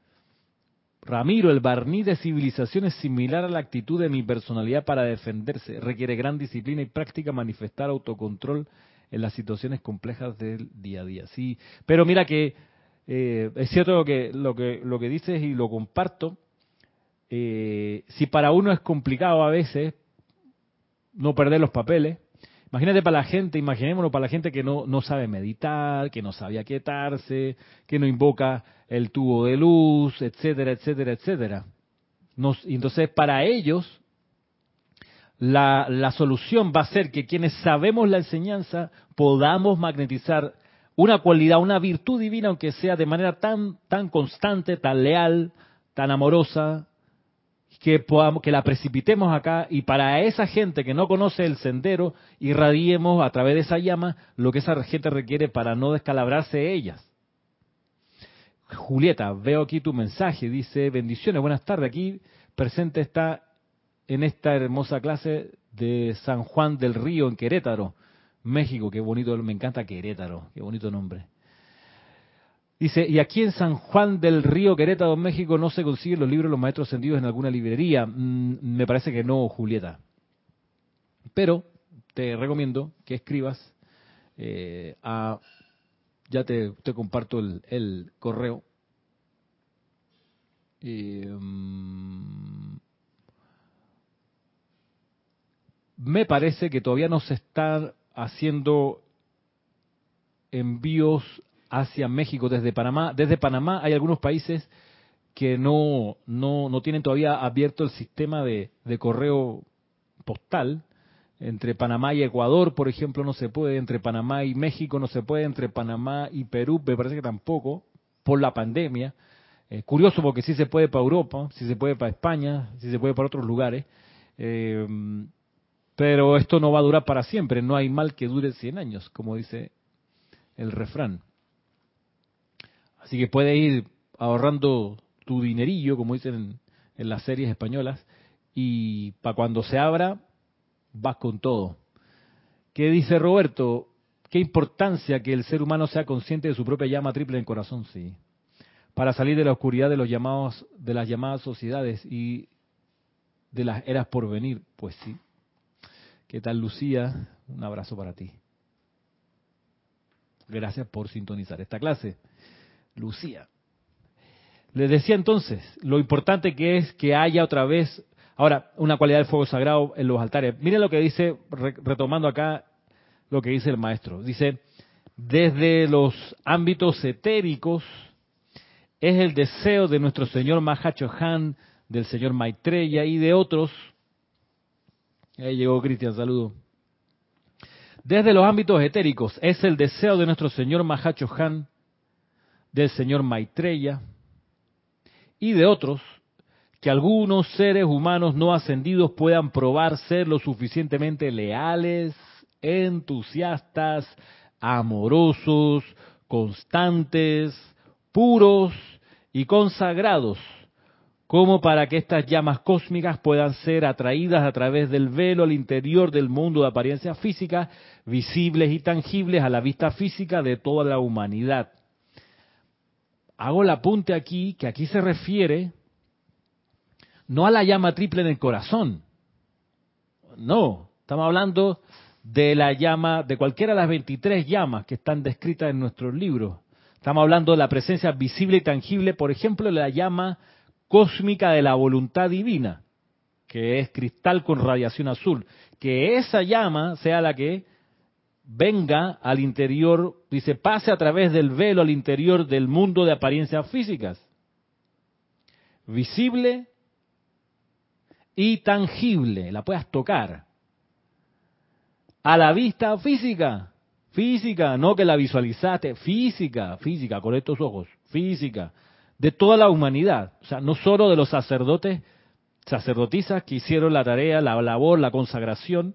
Ramiro, el barniz de civilización es similar a la actitud de mi personalidad para defenderse. Requiere gran disciplina y práctica manifestar autocontrol en las situaciones complejas del día a día. Sí, pero mira que eh, es cierto lo que, lo que, lo que dices y lo comparto. Eh, si para uno es complicado a veces no perder los papeles, imagínate para la gente, imaginémonos para la gente que no, no sabe meditar, que no sabe aquietarse, que no invoca el tubo de luz, etcétera, etcétera, etcétera. Nos, entonces, para ellos, la, la solución va a ser que quienes sabemos la enseñanza podamos magnetizar una cualidad, una virtud divina, aunque sea de manera tan, tan constante, tan leal, tan amorosa, que que la precipitemos acá y para esa gente que no conoce el sendero, irradiemos a través de esa llama lo que esa gente requiere para no descalabrarse ellas. Julieta, veo aquí tu mensaje, dice, bendiciones, buenas tardes, aquí presente está en esta hermosa clase de San Juan del Río en Querétaro. México, qué bonito, me encanta Querétaro, qué bonito nombre. Dice, y aquí en San Juan del Río, Querétaro, México, no se consiguen los libros de los maestros ascendidos en alguna librería. Mm, me parece que no, Julieta. Pero te recomiendo que escribas eh, a... Ya te, comparto el, correo. Mm, me parece que todavía no se está haciendo envíos hacia México desde Panamá. Desde Panamá hay algunos países que no, no, no tienen todavía abierto el sistema de, de, correo postal. Entre Panamá y Ecuador, por ejemplo, no se puede. Entre Panamá y México no se puede. Entre Panamá y Perú me parece que tampoco, por la pandemia. Eh, curioso porque sí se puede para Europa, sí se puede para España, sí se puede para otros lugares. Eh, pero esto no va a durar para siempre, no hay mal que dure 100 años, como dice el refrán. Así que puedes ir ahorrando tu dinerillo, como dicen en, las series españolas, y para cuando se abra, vas con todo. ¿Qué dice Roberto? Qué importancia que el ser humano sea consciente de su propia llama triple en corazón, sí. Para salir de la oscuridad de los llamados, de las llamadas sociedades y de las eras por venir, pues sí. ¿Qué tal, Lucía? Un abrazo para ti. Gracias por sintonizar esta clase. Lucía. Les decía entonces lo importante que es que haya otra vez, ahora, una cualidad del fuego sagrado en los altares. Miren lo que dice, retomando acá lo que dice el maestro. Dice, desde los ámbitos etéricos es el deseo de nuestro señor Mahacho Han, del señor Maitreya y de otros Ahí llegó Cristian, saludo. Desde los ámbitos etéricos es el deseo de nuestro señor Mahacho Han, del señor Maitreya y de otros que algunos seres humanos no ascendidos puedan probar ser lo suficientemente leales, entusiastas, amorosos, constantes, puros y consagrados como para que estas llamas cósmicas puedan ser atraídas a través del velo al interior del mundo de apariencia física, visibles y tangibles a la vista física de toda la humanidad. Hago el apunte aquí, que aquí se refiere no a la llama triple en el corazón, no, estamos hablando de la llama, de cualquiera de las 23 llamas que están descritas en nuestros libros. Estamos hablando de la presencia visible y tangible, por ejemplo, la llama cósmica de la voluntad divina, que es cristal con radiación azul. Que esa llama sea la que venga al interior, dice, pase a través del velo al interior del mundo de apariencias físicas. Visible y tangible, la puedas tocar. A la vista física, física, no que la visualizaste, física, física, con estos ojos, física de toda la humanidad, o sea, no solo de los sacerdotes, sacerdotisas que hicieron la tarea, la labor, la consagración,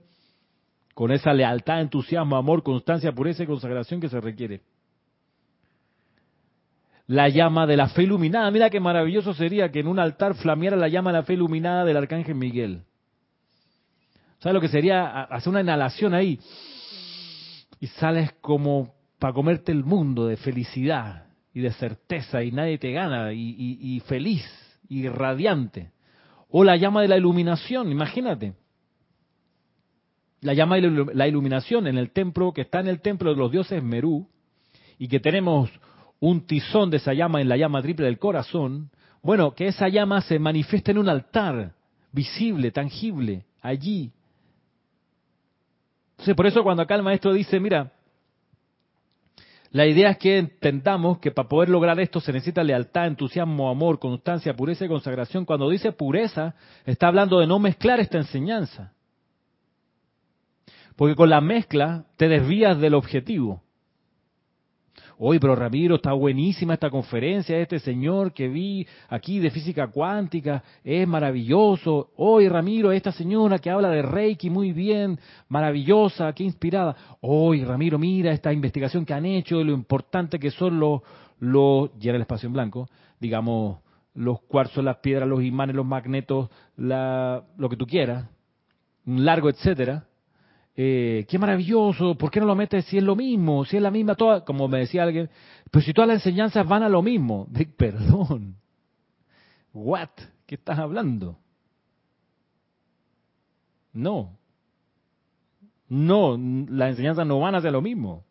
con esa lealtad, entusiasmo, amor, constancia, pureza y consagración que se requiere. La llama de la fe iluminada, mira qué maravilloso sería que en un altar flameara la llama de la fe iluminada del arcángel Miguel. ¿Sabes lo que sería hacer una inhalación ahí? Y sales como para comerte el mundo de felicidad, y de certeza y nadie te gana y, feliz y radiante. O la llama de la iluminación, imagínate. La llama de la iluminación en el templo, que está en el templo de los dioses Merú, y que tenemos un tizón de esa llama en la llama triple del corazón, bueno, que esa llama se manifieste en un altar visible, tangible, allí. Entonces, por eso cuando acá el maestro dice, mira, la idea es que entendamos que para poder lograr esto se necesita lealtad, entusiasmo, amor, constancia, pureza y consagración. Cuando dice pureza, está hablando de no mezclar esta enseñanza. Porque con la mezcla te desvías del objetivo. Oye, pero Ramiro, está buenísima esta conferencia, este señor que vi aquí de física cuántica, es maravilloso. Oye, Ramiro, esta señora que habla de Reiki muy bien, maravillosa, qué inspirada. Oye, Ramiro, mira esta investigación que han hecho lo importante que son los, los, ya el espacio en blanco, digamos, los cuarzos, las piedras, los imanes, los magnetos, la, lo que tú quieras, un largo, etcétera eh, qué maravilloso, ¿por qué no lo metes si es lo mismo? Si es la misma, toda, como me decía alguien, pero si todas las enseñanzas van a lo mismo. perdón. ¿What? ¿Qué estás hablando? No. No, las enseñanzas no van hacia lo mismo.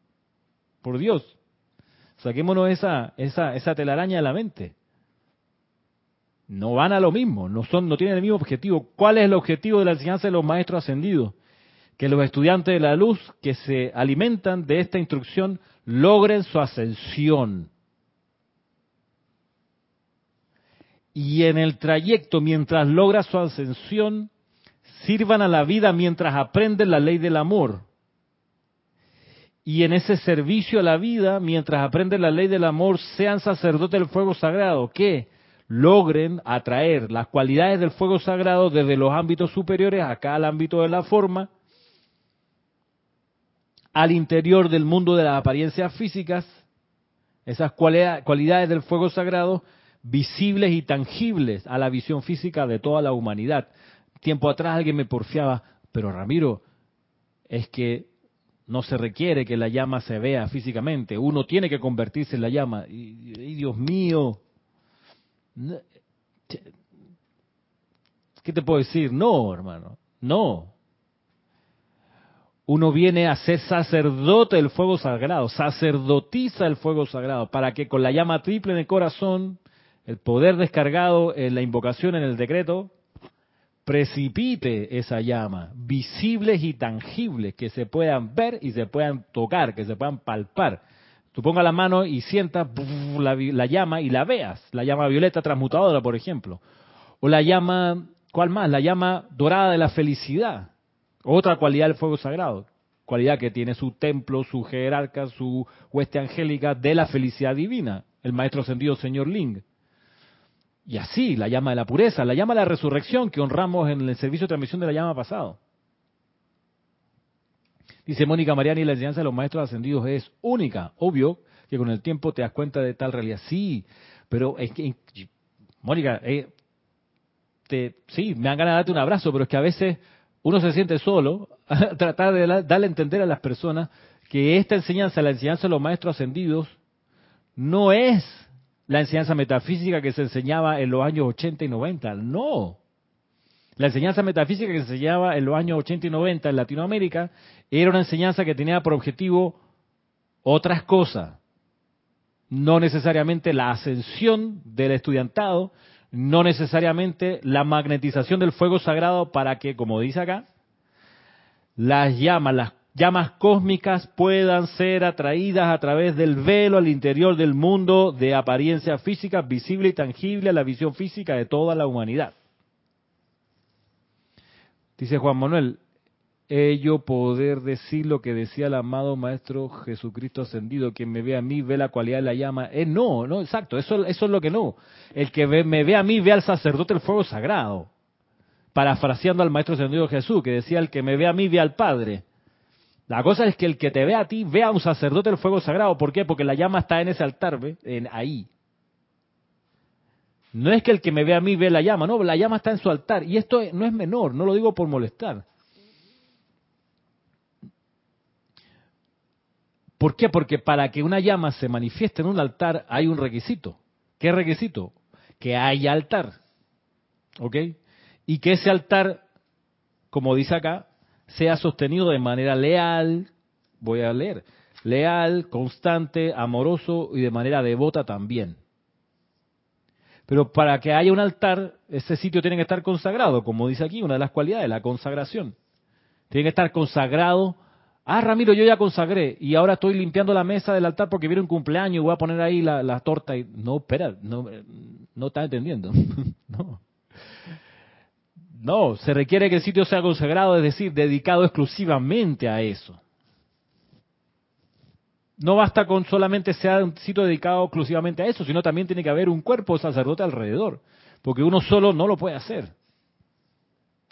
Por Dios. Saquémonos esa, esa, esa telaraña de la mente. No van a lo mismo, no son, no tienen el mismo objetivo. ¿Cuál es el objetivo de la enseñanza de los maestros ascendidos? Que los estudiantes de la luz que se alimentan de esta instrucción logren su ascensión. Y en el trayecto, mientras logra su ascensión, sirvan a la vida mientras aprenden la ley del amor. Y en ese servicio a la vida, mientras aprenden la ley del amor, sean sacerdotes del fuego sagrado, que logren atraer las cualidades del fuego sagrado desde los ámbitos superiores acá al ámbito de la forma, al interior del mundo de las apariencias físicas, esas cualidades del fuego sagrado visibles y tangibles a la visión física de toda la humanidad. Tiempo atrás alguien me porfiaba, pero Ramiro, es que no se requiere que la llama se vea físicamente, uno tiene que convertirse en la llama. Y, Dios mío, ¿qué te puedo decir? No, hermano, no uno viene a ser sacerdote del fuego sagrado, sacerdotiza el fuego sagrado, para que con la llama triple en el corazón, el poder descargado en la invocación, en el decreto, precipite esa llama, visibles y tangibles, que se puedan ver y se puedan tocar, que se puedan palpar. Tú pongas la mano y sientas la, la llama y la veas, la llama violeta transmutadora, por ejemplo. O la llama, ¿cuál más? La llama dorada de la felicidad otra cualidad del fuego sagrado, cualidad que tiene su templo, su jerarca, su hueste angélica de la felicidad divina, el maestro ascendido señor Ling. Y así, la llama de la pureza, la llama de la resurrección que honramos en el servicio de transmisión de la llama pasado. Dice Mónica Mariani, la enseñanza de los maestros ascendidos es única. Obvio que con el tiempo te das cuenta de tal realidad. Sí, pero es que, Mónica, eh, te, sí, me dan ganas de darte un abrazo, pero es que a veces uno se siente solo, tratar de darle a entender a las personas que esta enseñanza, la enseñanza de los maestros ascendidos, no es la enseñanza metafísica que se enseñaba en los años 80 y 90, no. La enseñanza metafísica que se enseñaba en los años 80 y 90 en Latinoamérica era una enseñanza que tenía por objetivo otras cosas, no necesariamente la ascensión del estudiantado, no necesariamente la magnetización del fuego sagrado para que, como dice acá, las llamas, las llamas cósmicas puedan ser atraídas a través del velo al interior del mundo de apariencia física, visible y tangible a la visión física de toda la humanidad. Dice Juan Manuel, ello poder decir lo que decía el amado Maestro Jesucristo ascendido, quien me ve a mí ve la cualidad de la llama. Eh, no, no, exacto, eso, eso es lo que no. El que me ve a mí ve al sacerdote del fuego sagrado. Parafraseando al Maestro ascendido Jesús, que decía, el que me ve a mí ve al Padre. La cosa es que el que te ve a ti vea a un sacerdote del fuego sagrado. ¿Por qué? Porque la llama está en ese altar, ¿ve? En, ahí. No es que el que me ve a mí ve la llama, no, la llama está en su altar. Y esto no es menor, no lo digo por molestar. ¿Por qué? Porque para que una llama se manifieste en un altar hay un requisito. ¿Qué requisito? Que haya altar. ¿Ok? Y que ese altar, como dice acá, sea sostenido de manera leal, voy a leer, leal, constante, amoroso y de manera devota también. Pero para que haya un altar, ese sitio tiene que estar consagrado, como dice aquí, una de las cualidades, la consagración. Tiene que estar consagrado. Ah, Ramiro, yo ya consagré y ahora estoy limpiando la mesa del altar porque viene un cumpleaños y voy a poner ahí la, torta. Y... No, espera, no, no estás entendiendo. no. No, se requiere que el sitio sea consagrado, es decir, dedicado exclusivamente a eso. No basta con solamente sea un sitio dedicado exclusivamente a eso, sino también tiene que haber un cuerpo sacerdote alrededor, porque uno solo no lo puede hacer.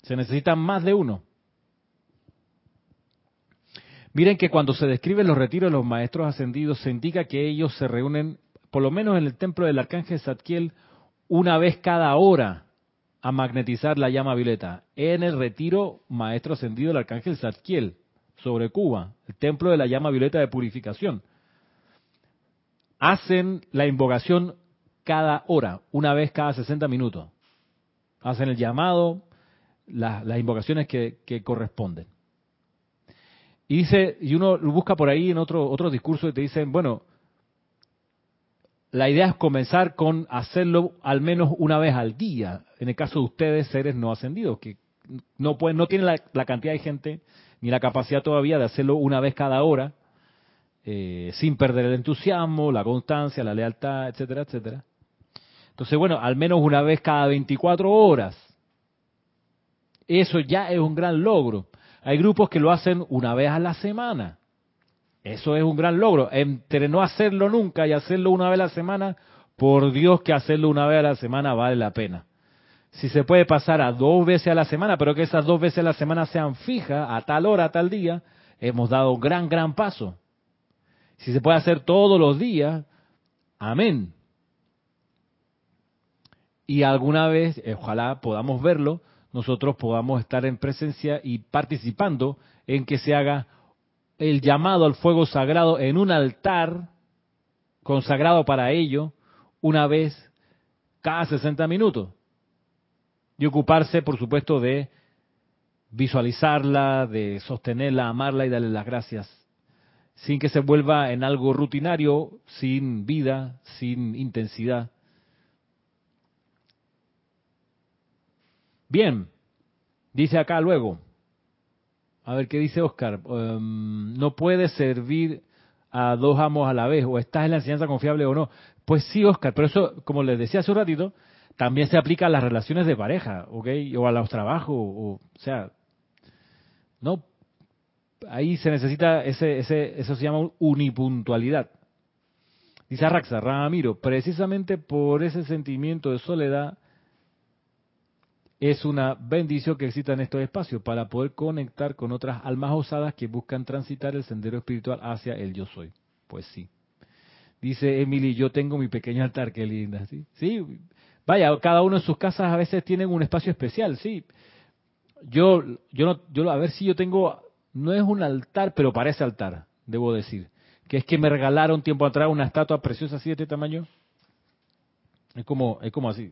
Se necesitan más de uno. Miren que cuando se describen los retiros de los maestros ascendidos, se indica que ellos se reúnen, por lo menos en el templo del arcángel Zadkiel, una vez cada hora a magnetizar la llama violeta en el retiro maestro ascendido del arcángel Zadkiel sobre Cuba, el templo de la llama violeta de purificación. Hacen la invocación cada hora, una vez cada 60 minutos. Hacen el llamado, las invocaciones que, corresponden. Y dice, y uno busca por ahí en otro, otro discurso y te dicen, bueno, la idea es comenzar con hacerlo al menos una vez al día, en el caso de ustedes, seres no ascendidos, que no pueden, no tienen la, cantidad de gente ni la capacidad todavía de hacerlo una vez cada hora, eh, sin perder el entusiasmo, la constancia, la lealtad, etcétera, etcétera. Entonces, bueno, al menos una vez cada 24 horas. Eso ya es un gran logro. Hay grupos que lo hacen una vez a la semana. Eso es un gran logro. Entre no hacerlo nunca y hacerlo una vez a la semana, por Dios que hacerlo una vez a la semana vale la pena. Si se puede pasar a dos veces a la semana, pero que esas dos veces a la semana sean fijas, a tal hora, a tal día, hemos dado un gran, gran paso. Si se puede hacer todos los días, amén. Y alguna vez, eh, ojalá podamos verlo, nosotros podamos estar en presencia y participando en que se haga el llamado al fuego sagrado en un altar consagrado para ello una vez cada 60 minutos. Y ocuparse, por supuesto, de visualizarla, de sostenerla, amarla y darle las gracias, sin que se vuelva en algo rutinario, sin vida, sin intensidad. Bien, dice acá luego, a ver qué dice Oscar. Em, no puede servir a dos amos a la vez, o estás en la enseñanza confiable o no. Pues sí, Oscar, pero eso, como les decía hace un ratito, también se aplica a las relaciones de pareja, ¿ok? O a los trabajos, o, sea, no, ahí se necesita ese, ese, eso se llama unipuntualidad. Dice Arraxa, Ramiro, precisamente por ese sentimiento de soledad es una bendición que exista en estos espacios para poder conectar con otras almas osadas que buscan transitar el sendero espiritual hacia el yo soy. Pues sí. Dice Emily, yo tengo mi pequeño altar, qué linda. Sí, sí. Vaya, cada uno en sus casas a veces tienen un espacio especial, sí. Yo, yo no, yo a ver si yo tengo, no es un altar, pero parece altar, debo decir. Que es que me regalaron tiempo atrás una estatua preciosa así de este tamaño. Es como, es como así.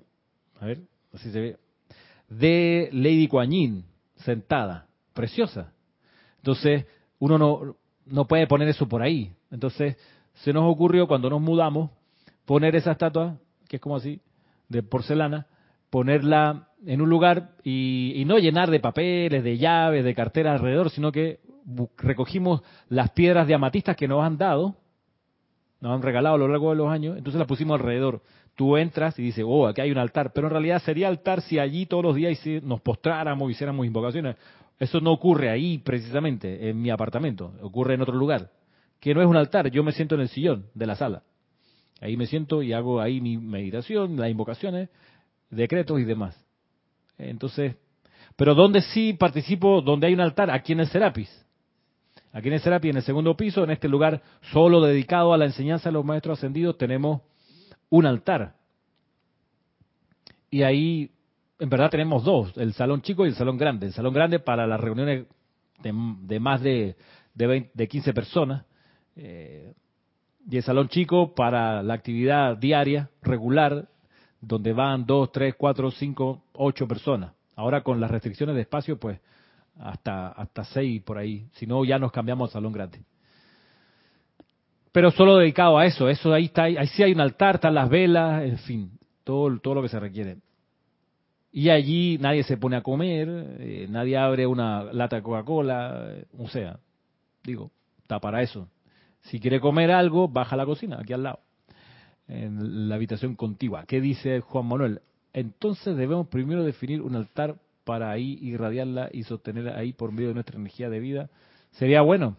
A ver, así se ve de Lady Kuan sentada, preciosa. Entonces, uno no, no puede poner eso por ahí. Entonces, se nos ocurrió cuando nos mudamos poner esa estatua, que es como así, de porcelana, ponerla en un lugar y, y, no llenar de papeles, de llaves, de cartera alrededor, sino que recogimos las piedras de amatistas que nos han dado, nos han regalado a lo largo de los años, entonces las pusimos alrededor tú entras y dices, oh, aquí hay un altar, pero en realidad sería altar si allí todos los días nos postráramos, hiciéramos invocaciones. Eso no ocurre ahí precisamente, en mi apartamento, ocurre en otro lugar, que no es un altar, yo me siento en el sillón de la sala. Ahí me siento y hago ahí mi meditación, las invocaciones, decretos y demás. Entonces, pero ¿dónde sí participo? Donde hay un altar, aquí en el Serapis. Aquí en el Serapis, en el segundo piso, en este lugar solo dedicado a la enseñanza de los maestros ascendidos, tenemos un altar. Y ahí, en verdad, tenemos dos, el salón chico y el salón grande. El salón grande para las reuniones de, más de, de, 15 personas. Eh, y el salón chico para la actividad diaria, regular, donde van dos, tres, cuatro, cinco, ocho personas. Ahora con las restricciones de espacio, pues hasta, hasta seis por ahí. Si no, ya nos cambiamos al salón grande. Pero solo dedicado a eso. Eso ahí está, ahí sí hay un altar, están las velas, en fin, todo, todo lo que se requiere. Y allí nadie se pone a comer, eh, nadie abre una lata de Coca-Cola, o sea, digo, está para eso. Si quiere comer algo, baja a la cocina, aquí al lado, en la habitación contigua. ¿Qué dice Juan Manuel? Entonces debemos primero definir un altar para ahí irradiarla y sostenerla ahí por medio de nuestra energía de vida. Sería bueno,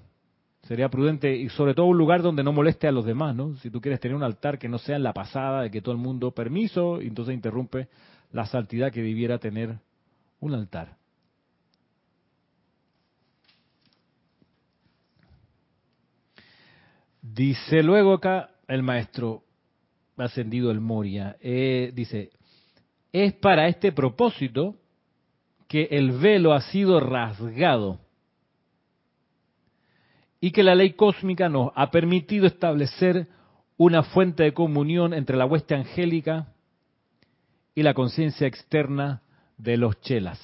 sería prudente y sobre todo un lugar donde no moleste a los demás, ¿no? Si tú quieres tener un altar que no sea en la pasada de que todo el mundo permiso, entonces interrumpe la santidad que debiera tener un altar. Dice luego acá el maestro ascendido el Moria, eh, dice, es para este propósito que el velo ha sido rasgado y que la ley cósmica nos ha permitido establecer una fuente de comunión entre la hueste angélica y la conciencia externa de los chelas.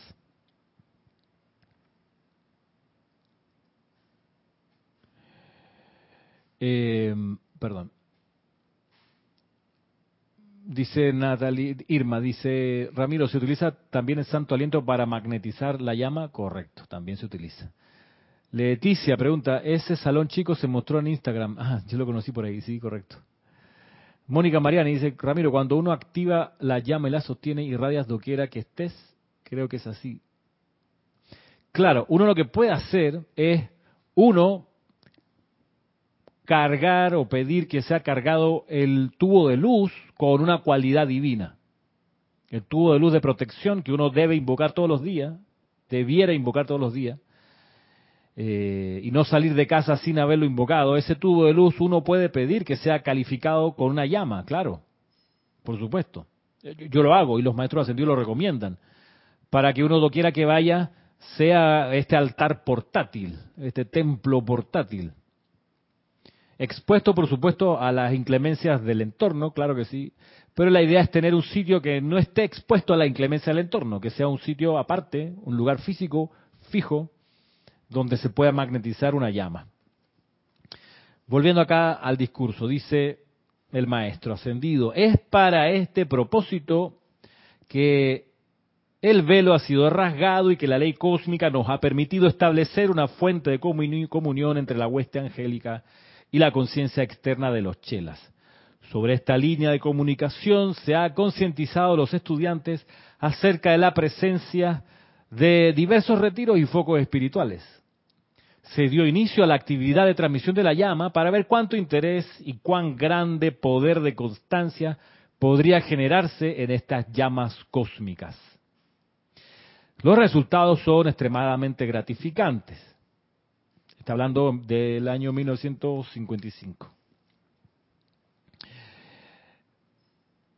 Eh, perdón. Dice Natalie, Irma, dice Ramiro, ¿se utiliza también el santo aliento para magnetizar la llama? Correcto, también se utiliza. Leticia pregunta, ese salón chico se mostró en Instagram. Ah, yo lo conocí por ahí, sí, correcto. Mónica Mariani dice, Ramiro, cuando uno activa la llama y la sostiene, y irradias doquiera que estés, creo que es así. Claro, uno lo que puede hacer es, uno, cargar o pedir que sea cargado el tubo de luz con una cualidad divina. El tubo de luz de protección que uno debe invocar todos los días, debiera invocar todos los días, eh, y no salir de casa sin haberlo invocado, ese tubo de luz uno puede pedir que sea calificado con una llama, claro, por supuesto. Yo, lo hago y los maestros ascendidos lo recomiendan, para que uno quiera que vaya sea este altar portátil, este templo portátil. Expuesto, por supuesto, a las inclemencias del entorno, claro que sí, pero la idea es tener un sitio que no esté expuesto a la inclemencia del entorno, que sea un sitio aparte, un lugar físico, fijo, donde se pueda magnetizar una llama. Volviendo acá al discurso, dice el maestro ascendido, es para este propósito que el velo ha sido rasgado y que la ley cósmica nos ha permitido establecer una fuente de comunión entre la hueste angélica y la conciencia externa de los chelas. Sobre esta línea de comunicación se ha concientizado a los estudiantes acerca de la presencia de diversos retiros y focos espirituales se dio inicio a la actividad de transmisión de la llama para ver cuánto interés y cuán grande poder de constancia podría generarse en estas llamas cósmicas. Los resultados son extremadamente gratificantes. Está hablando del año 1955.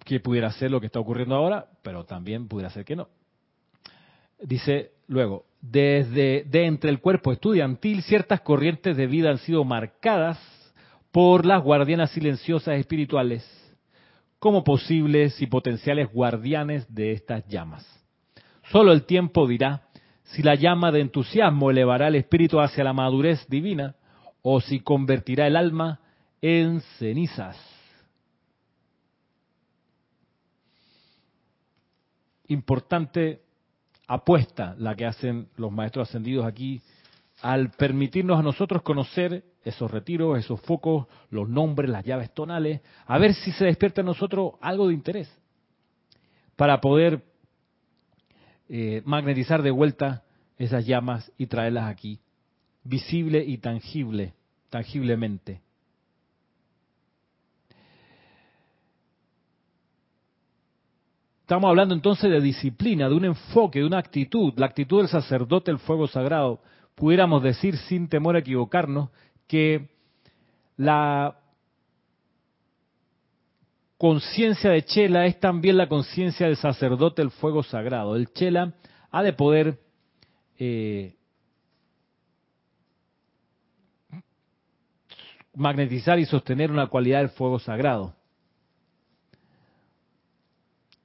Que pudiera ser lo que está ocurriendo ahora, pero también pudiera ser que no. Dice luego, desde de entre el cuerpo estudiantil, ciertas corrientes de vida han sido marcadas por las guardianas silenciosas espirituales como posibles y potenciales guardianes de estas llamas. Solo el tiempo dirá si la llama de entusiasmo elevará el espíritu hacia la madurez divina o si convertirá el alma en cenizas. Importante apuesta la que hacen los maestros ascendidos aquí al permitirnos a nosotros conocer esos retiros, esos focos, los nombres, las llaves tonales, a ver si se despierta en nosotros algo de interés para poder eh, magnetizar de vuelta esas llamas y traerlas aquí, visible y tangible, tangiblemente. Estamos hablando entonces de disciplina, de un enfoque, de una actitud, la actitud del sacerdote del fuego sagrado. Pudiéramos decir sin temor a equivocarnos que la conciencia de Chela es también la conciencia del sacerdote del fuego sagrado. El Chela ha de poder eh, magnetizar y sostener una cualidad del fuego sagrado.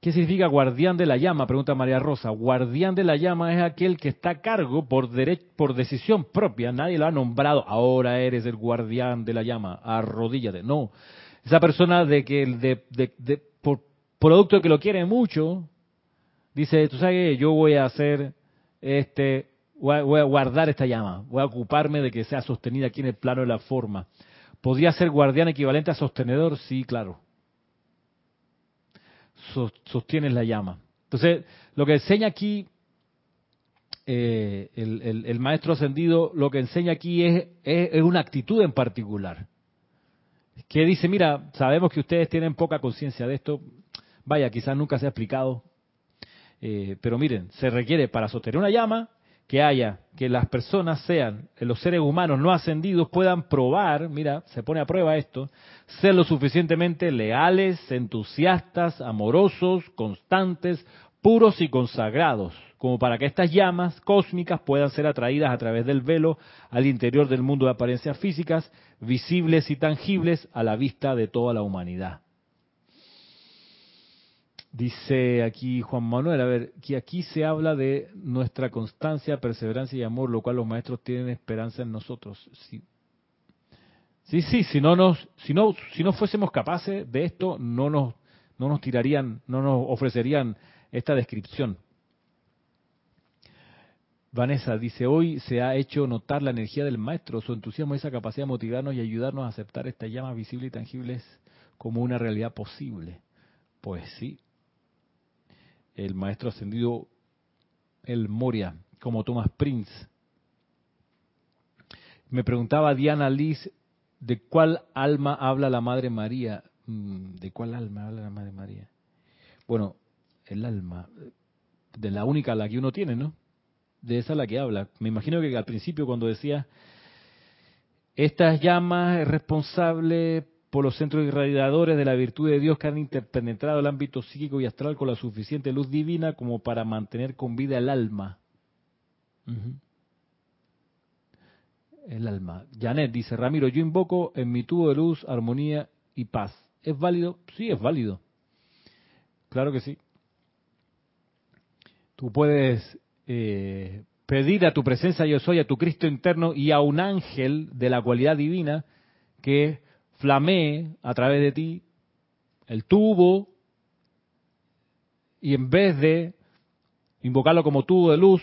¿Qué significa guardián de la llama? Pregunta María Rosa. Guardián de la llama es aquel que está a cargo por, por decisión propia. Nadie lo ha nombrado. Ahora eres el guardián de la llama. Arrodíllate. No. Esa persona de que de, de, por producto de que lo quiere mucho, dice, tú sabes, yo voy a hacer este, voy a, guardar esta llama. Voy a ocuparme de que sea sostenida aquí en el plano de la forma. ¿Podría ser guardián equivalente a sostenedor? Sí, claro sostienes la llama. Entonces, lo que enseña aquí eh, el, maestro ascendido, lo que enseña aquí es, es, una actitud en particular. Que dice, mira, sabemos que ustedes tienen poca conciencia de esto, vaya, quizás nunca se ha explicado, eh, pero miren, se requiere para sostener una llama que haya, que las personas sean, los seres humanos no ascendidos puedan probar, mira, se pone a prueba esto, ser lo suficientemente leales, entusiastas, amorosos, constantes, puros y consagrados, como para que estas llamas cósmicas puedan ser atraídas a través del velo al interior del mundo de apariencias físicas, visibles y tangibles a la vista de toda la humanidad. Dice aquí Juan Manuel, a ver, que aquí se habla de nuestra constancia, perseverancia y amor, lo cual los maestros tienen esperanza en nosotros. Sí, sí, sí si no nos, si no, si no fuésemos capaces de esto, no nos, no nos tirarían, no nos ofrecerían esta descripción. Vanessa dice, hoy se ha hecho notar la energía del maestro, su entusiasmo esa capacidad de motivarnos y ayudarnos a aceptar esta llama visible y tangibles como una realidad posible. Pues sí, el maestro ascendido el Moria, como Thomas Prince. Me preguntaba Diana Liz, ¿de cuál alma habla la Madre María? Mm, ¿De cuál alma habla la Madre María? Bueno, el alma, de la única la que uno tiene, ¿no? De esa la que habla. Me imagino que al principio cuando decía, estas llamas es responsable por los centros irradiadores de la virtud de Dios que han interpenetrado el ámbito psíquico y astral con la suficiente luz divina como para mantener con vida el alma. El alma. Janet dice, Ramiro, yo invoco en mi tubo de luz, armonía y paz. ¿Es válido? Sí, es válido. Claro que sí. Tú puedes eh, pedir a tu presencia yo soy, a tu Cristo interno y a un ángel de la cualidad divina que a través de ti el tubo y en vez de invocarlo como tubo de luz,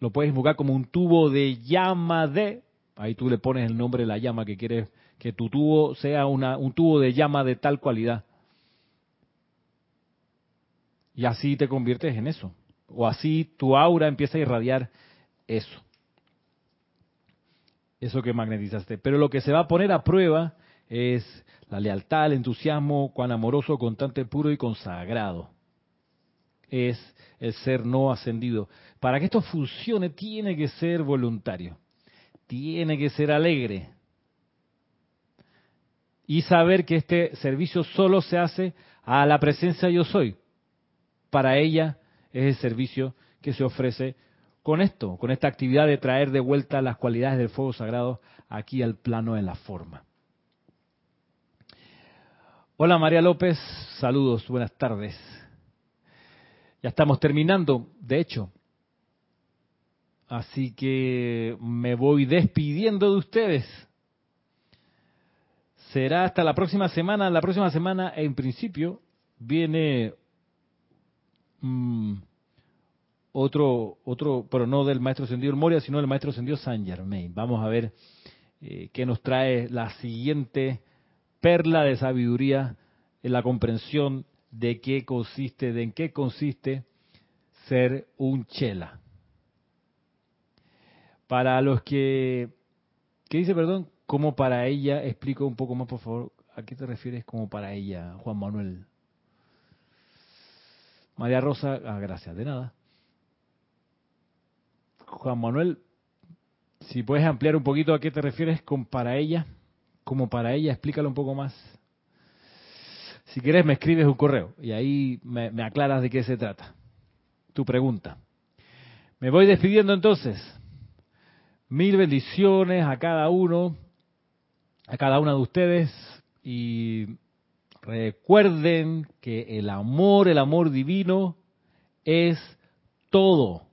lo puedes invocar como un tubo de llama de, ahí tú le pones el nombre de la llama que quieres que tu tubo sea una, un tubo de llama de tal cualidad. Y así te conviertes en eso. O así tu aura empieza a irradiar eso. Eso que magnetizaste. Pero lo que se va a poner a prueba es la lealtad, el entusiasmo, cuán amoroso, constante, puro y consagrado. Es el ser no ascendido. Para que esto funcione tiene que ser voluntario, tiene que ser alegre y saber que este servicio solo se hace a la presencia yo soy. Para ella es el servicio que se ofrece con esto, con esta actividad de traer de vuelta las cualidades del fuego sagrado aquí al plano de la forma. Hola María López, saludos, buenas tardes. Ya estamos terminando, de hecho. Así que me voy despidiendo de ustedes. Será hasta la próxima semana. La próxima semana, en principio, viene mm, otro, otro, pero no del maestro Sendido Moria, sino del maestro Sendido San Germain. Vamos a ver eh, qué nos trae la siguiente perla de sabiduría en la comprensión de qué consiste, de en qué consiste ser un chela. Para los que, ¿qué dice, perdón? Como para ella, explico un poco más, por favor, ¿a qué te refieres como para ella, Juan Manuel? María Rosa, ah, gracias, de nada. Juan Manuel, si puedes ampliar un poquito a qué te refieres con para ella como para ella, explícalo un poco más. Si quieres, me escribes un correo y ahí me, aclaras de qué se trata. Tu pregunta. Me voy despidiendo entonces. Mil bendiciones a cada uno, a cada una de ustedes y Recuerden que el amor, el amor divino es todo.